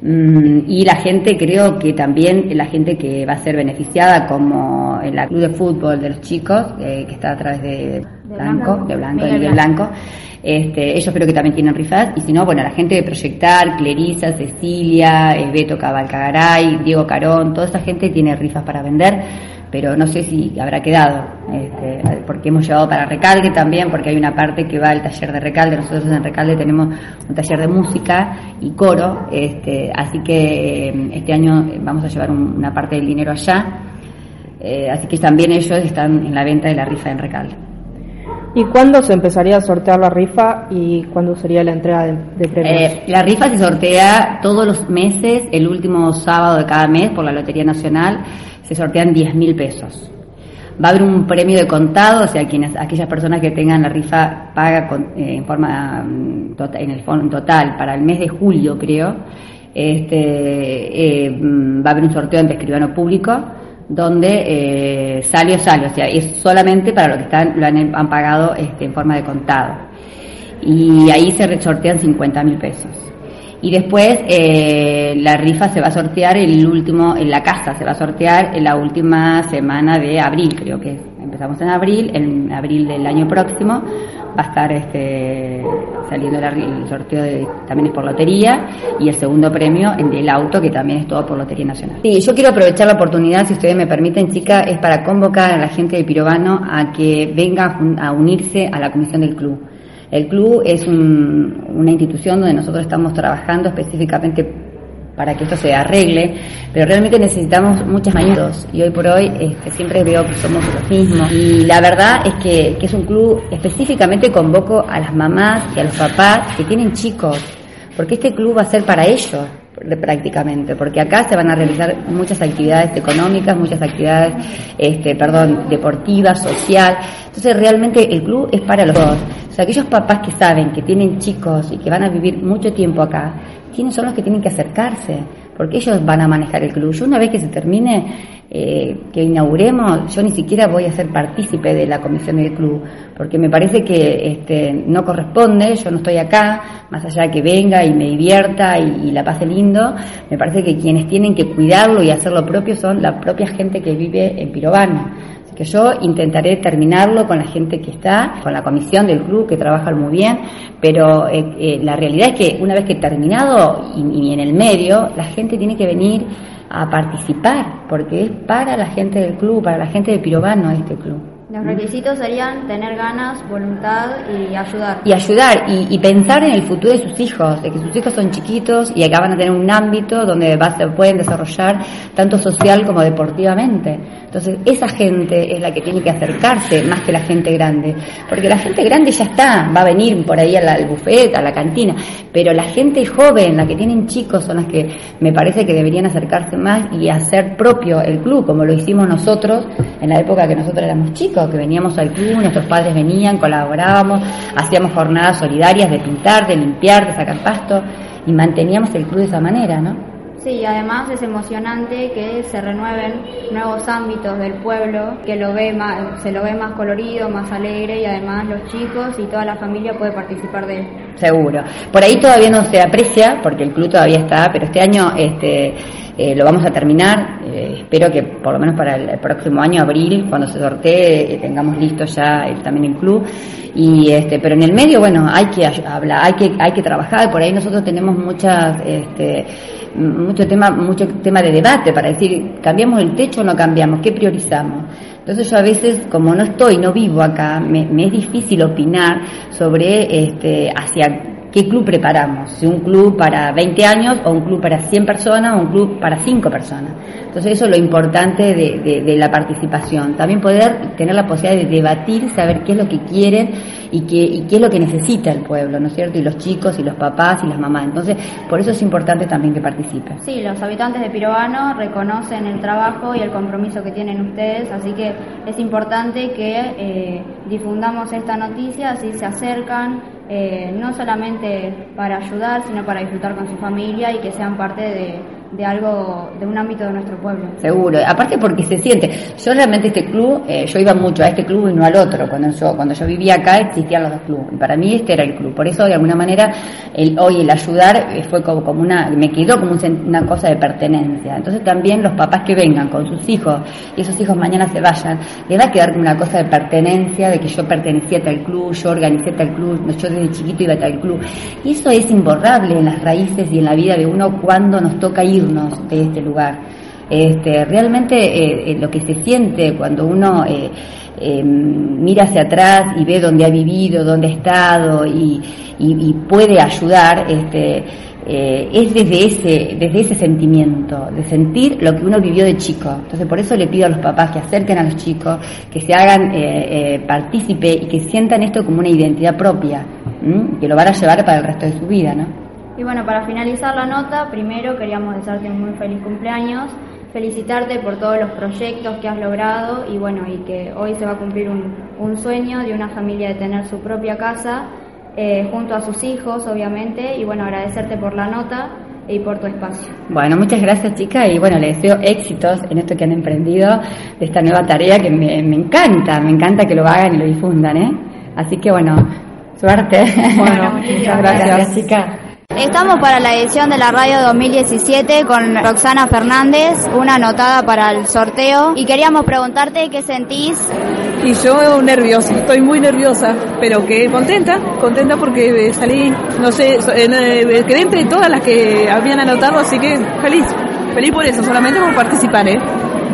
mm, Y la gente, creo que también la gente que va a ser beneficiada, como en la club de fútbol de los chicos, eh, que está a través de Blanco, de Blanco, Miguel de Blanco, este, ellos creo que también tienen rifas, y si no, bueno, la gente de Proyectar, Clarisa, Cecilia, eh, Beto Cabalcagaray, Diego Carón, toda esa gente tiene rifas para vender, pero no sé si habrá quedado, este, porque hemos llevado para Recalde también, porque hay una parte que va al taller de Recalde, nosotros en Recalde tenemos un taller de música y coro, este, así que eh, este año vamos a llevar un- una parte del dinero allá, eh, así que también ellos están en la venta de la rifa en Recalde. ¿Y cuándo se empezaría a sortear la rifa y cuándo sería la entrega de, de premios? Eh, la rifa se sortea todos los meses, el último sábado de cada mes por la Lotería Nacional, se sortean 10 mil pesos. Va a haber un premio de contado, o sea, quienes, aquellas personas que tengan la rifa paga con, eh, en forma mm, en el fondo total para el mes de julio, creo. Este, eh, mm, va a haber un sorteo ante escribano público donde eh, sale o sale, o sea, es solamente para los que están, lo han, han pagado este, en forma de contado. Y ahí se sortean 50 mil pesos. Y después eh, la rifa se va a sortear el último, en la casa se va a sortear en la última semana de abril, creo que es. Empezamos en abril, en abril del año próximo va a estar este, saliendo el sorteo de, también es por lotería y el segundo premio en del auto que también es todo por Lotería Nacional. Sí, yo quiero aprovechar la oportunidad, si ustedes me permiten, chica, es para convocar a la gente de Pirobano a que venga a unirse a la comisión del club. El club es un- una institución donde nosotros estamos trabajando específicamente para que esto se arregle, pero realmente necesitamos muchas manos y hoy por hoy este, siempre veo que somos los mismos. Y la verdad es que, es un club, específicamente convoco a las mamás y a los papás que tienen chicos, porque este club va a ser para ellos prácticamente, porque acá se van a realizar muchas actividades económicas, muchas actividades, este, perdón, deportivas, social. Entonces realmente el club es para los dos. O sea, aquellos papás que saben que tienen chicos y que van a vivir mucho tiempo acá, ¿quiénes son los que tienen que acercarse? Porque ellos van a manejar el club. Yo una vez que se termine, eh, que inauguremos, yo ni siquiera voy a ser partícipe de la comisión del club, porque me parece que este, no corresponde, yo no estoy acá, más allá de que venga y me divierta y, la pase lindo, me parece que quienes tienen que cuidarlo y hacer lo propio son la propia gente que vive en Pirobano. Que yo intentaré terminarlo con la gente que está, con la comisión del club que trabaja muy bien, pero eh, eh, la realidad es que una vez que terminado y, y en el medio, la gente tiene que venir a participar, porque es para la gente del club, para la gente de Pirobano este club. Los requisitos serían tener ganas, voluntad y ayudar. y ayudar y, y pensar en el futuro de sus hijos, de que sus hijos son chiquitos y acá van a tener un ámbito donde va- se pueden desarrollar tanto social como deportivamente. Entonces, esa gente es la que tiene que acercarse más que la gente grande, porque la gente grande ya está, va a venir por ahí al, buffet, a la cantina, pero la gente joven, la que tienen chicos, son las que me parece que deberían acercarse más y hacer propio el club, como lo hicimos nosotros en la época que nosotros éramos chicos, que veníamos al club, nuestros padres venían, colaborábamos, hacíamos jornadas solidarias de pintar, de limpiar, de sacar pasto y manteníamos el club de esa manera, ¿no? Sí, además es emocionante que se renueven nuevos ámbitos del pueblo, que lo ve más, se lo ve más colorido, más alegre y además los chicos y toda la familia puede participar de él. Seguro. Por ahí todavía no se aprecia, porque el club todavía está, pero este año este, eh, lo vamos a terminar. Eh, espero que por lo menos para el, próximo año, abril, cuando se sortee, eh, tengamos listo ya el- también el club. Y este, pero en el medio, bueno, hay que hablar, hay que, hay que trabajar. Por ahí nosotros tenemos muchas, este, mucho tema, mucho tema de debate para decir, cambiamos el techo o no cambiamos, qué priorizamos. Entonces yo a veces, como no estoy, no vivo acá, me, es difícil opinar sobre este, hacia qué club preparamos, si un club para 20 años o un club para 100 personas o un club para 5 personas. Entonces eso es lo importante de- de la participación, también poder tener la posibilidad de debatir, saber qué es lo que quieren y qué, y qué es lo que necesita el pueblo, ¿no es cierto? Y los chicos y los papás y las mamás. Entonces por eso es importante también que participen. Sí, los habitantes de Pirobano reconocen el trabajo y el compromiso que tienen ustedes, así que es importante que eh, difundamos esta noticia, así se acercan, eh, no solamente para ayudar, sino para disfrutar con su familia y que sean parte de, de algo, de un ámbito de nuestro pueblo. Seguro, aparte porque se siente. Yo realmente este club, eh, yo iba mucho a este club y no al otro. Cuando yo, cuando yo vivía acá existían los dos clubes. Y para mí este era el club. Por eso de alguna manera el, hoy el ayudar eh, fue como, como una, me quedó como un una cosa de pertenencia. Entonces también los papás que vengan con sus hijos y esos hijos mañana se vayan, les va a quedar como una cosa de pertenencia, de que yo pertenecía a tal club, yo organicé tal club, yo desde chiquito iba a tal club. Y eso es imborrable en las raíces y en la vida de uno cuando nos toca de este lugar. Este, realmente eh, eh, lo que se siente cuando uno eh, eh, mira hacia atrás y ve dónde ha vivido, dónde ha estado y, puede ayudar, este, es desde ese, desde ese sentimiento, de sentir lo que uno vivió de chico. Entonces por eso le pido a los papás que acerquen a los chicos, que se hagan partícipe y que sientan esto como una identidad propia, que lo van a llevar para el resto de su vida, ¿no? Y bueno, para finalizar la nota, primero queríamos desearte un muy feliz cumpleaños. felicitarte por todos los proyectos que has logrado y bueno, y que hoy se va a cumplir un, un sueño de una familia de tener su propia casa eh, junto a sus hijos, obviamente, y bueno, agradecerte por la nota y por tu espacio. Bueno, muchas gracias chicas y bueno, les deseo éxitos en esto que han emprendido, de esta nueva tarea que me, me encanta, me encanta que lo hagan y lo difundan, ¿eh? Así que bueno, suerte. Bueno, muchas gracias. chicas. Estamos para la edición de la radio 2017 con Roxana Fernández, una anotada para el sorteo, y queríamos preguntarte qué sentís. Y yo nerviosa, estoy muy nerviosa, pero que contenta, contenta porque salí, no sé, en, eh, quedé entre todas las que habían anotado, así que feliz, feliz por eso, solamente por participar, ¿eh?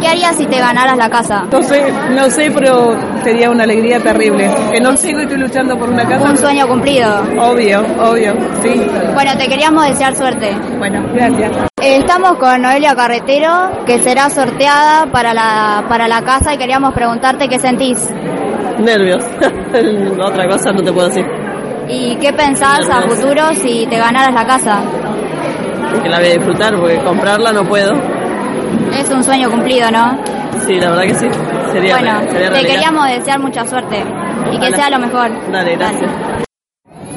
¿Qué harías si te ganaras la casa? No sé, no sé, pero sería una alegría terrible. Que no sé, estoy luchando por una casa. Un sueño cumplido. Obvio, obvio, sí. Bueno, te queríamos desear suerte. Bueno, gracias. Eh, Estamos con Noelia Carretero, que será sorteada para la, para la casa y queríamos preguntarte qué sentís. Nervios. Otra cosa no te puedo decir. ¿Y qué pensás a futuro si te ganaras la casa? Que la voy a disfrutar porque comprarla no puedo. Es un sueño cumplido, ¿no? Sí, la verdad que sí. Sería, bueno, sería te realidad. queríamos desear mucha suerte y que sea lo mejor. Dale, gracias.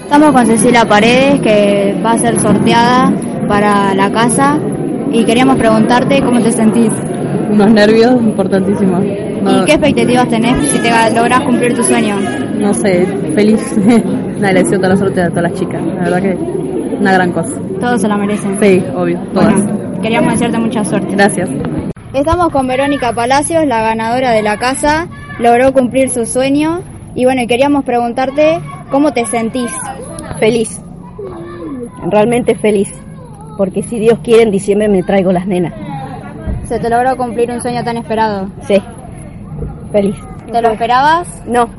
Estamos con Cecilia Paredes, que va a ser sorteada para la casa y queríamos preguntarte cómo te sentís Unos nervios importantísimos. y qué expectativas tenés si te lográs cumplir tu sueño. No sé, feliz. Le deseo toda la suerte a todas las chicas. La verdad que una gran cosa. Todos se la merecen. Sí, obvio, todas. Bueno, queríamos desearte mucha suerte. Gracias. Estamos con Verónica Palacios, la ganadora de la casa, logró cumplir su sueño y bueno, queríamos preguntarte cómo te sentís. Feliz. Realmente feliz. Porque si Dios quiere, en diciembre me traigo las nenas. Se te logró cumplir un sueño tan esperado. Sí. Feliz. ¿Te lo esperabas? No.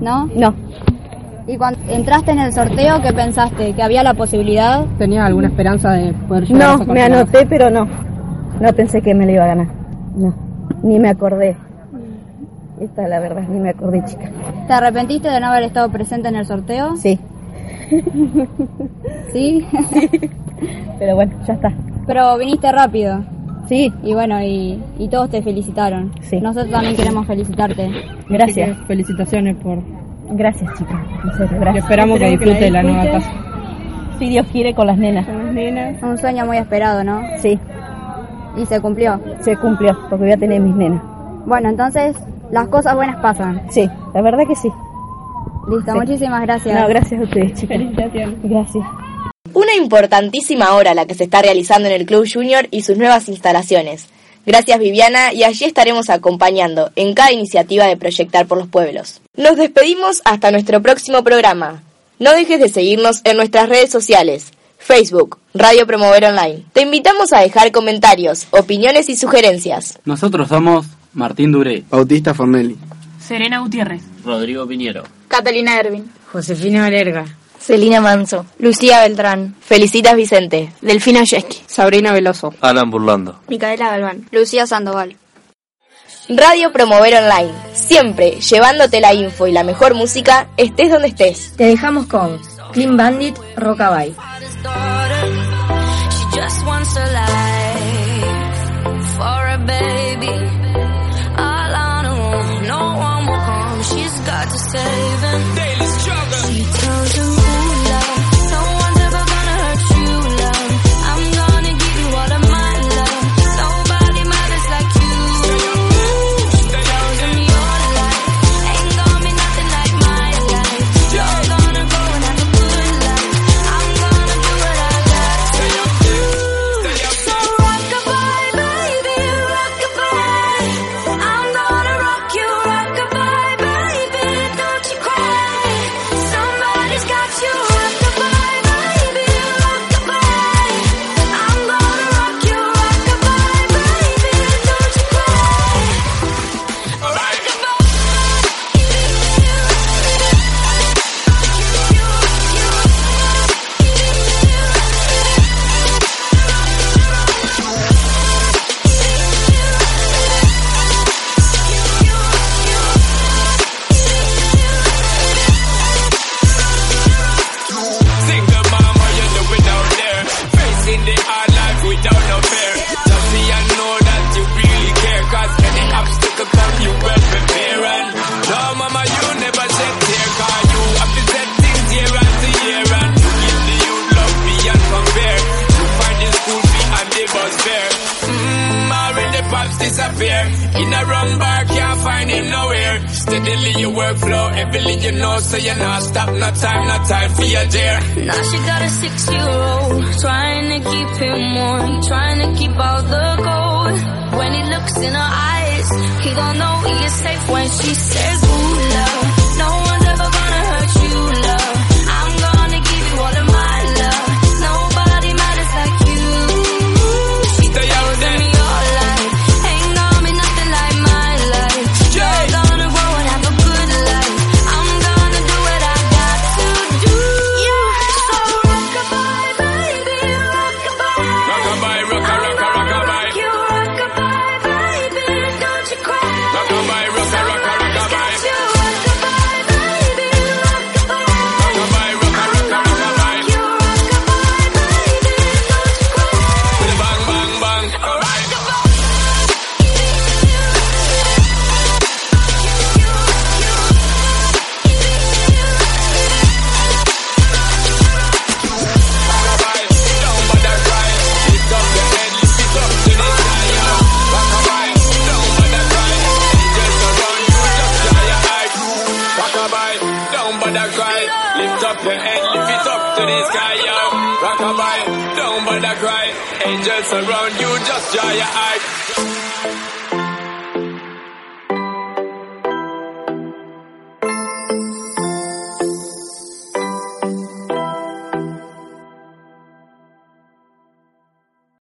¿No? No. ¿Y cuando entraste en el sorteo, qué pensaste? ¿Que había la posibilidad? ¿Tenía alguna esperanza de poder No, me anoté, pero no. No pensé que me lo iba a ganar. No. Ni me acordé. Esta es la verdad, ni me acordé, chica. ¿Te arrepentiste de no haber estado presente en el sorteo? Sí. ¿Sí? Pero bueno, ya está. Pero viniste rápido. Sí. Y bueno, y, y todos te felicitaron. Sí. Nosotros también queremos felicitarte. Gracias. Felicitaciones por. Gracias, chica. En serio, gracias. Y esperamos que disfrute de la nueva casa. Si Dios quiere, con las nenas. Un sueño muy esperado, ¿no? Sí. Y se cumplió. Se cumplió, porque voy a tener mis nenas. Bueno, entonces las cosas buenas pasan. Sí, la verdad que sí. Listo, Sí. muchísimas gracias. No, gracias a ustedes, chicas. Felicitaciones. Gracias. Una importantísima hora la que se está realizando en el Club Junior y sus nuevas instalaciones. Gracias Viviana y allí estaremos acompañando en cada iniciativa de Proyectar por los Pueblos. Nos despedimos hasta nuestro próximo programa. No dejes de seguirnos en nuestras redes sociales, Facebook, Radio Promover Online. Te invitamos a dejar comentarios, opiniones y sugerencias. Nosotros somos Martín Duré, Bautista Fornelli, Serena Gutiérrez. Rodrigo Piñero. Catalina Ervin. Josefina Valerga. Celina Manso, Lucía Beltrán, Felicitas Vicente, Delfina Yesqui, Sabrina Veloso. Alan Burlando. Micaela Galván, Lucía Sandoval. Radio Promover Online, siempre llevándote la info y la mejor música, estés donde estés. Te dejamos con Clean Bandit Rockabye. She out, so you're not stop, no time, no time for your dear. Now she got a six-year-old, trying to keep him warm, trying to keep all the gold. When he looks in her eyes, he don't know he is safe when she says else around you, just dry your eyes.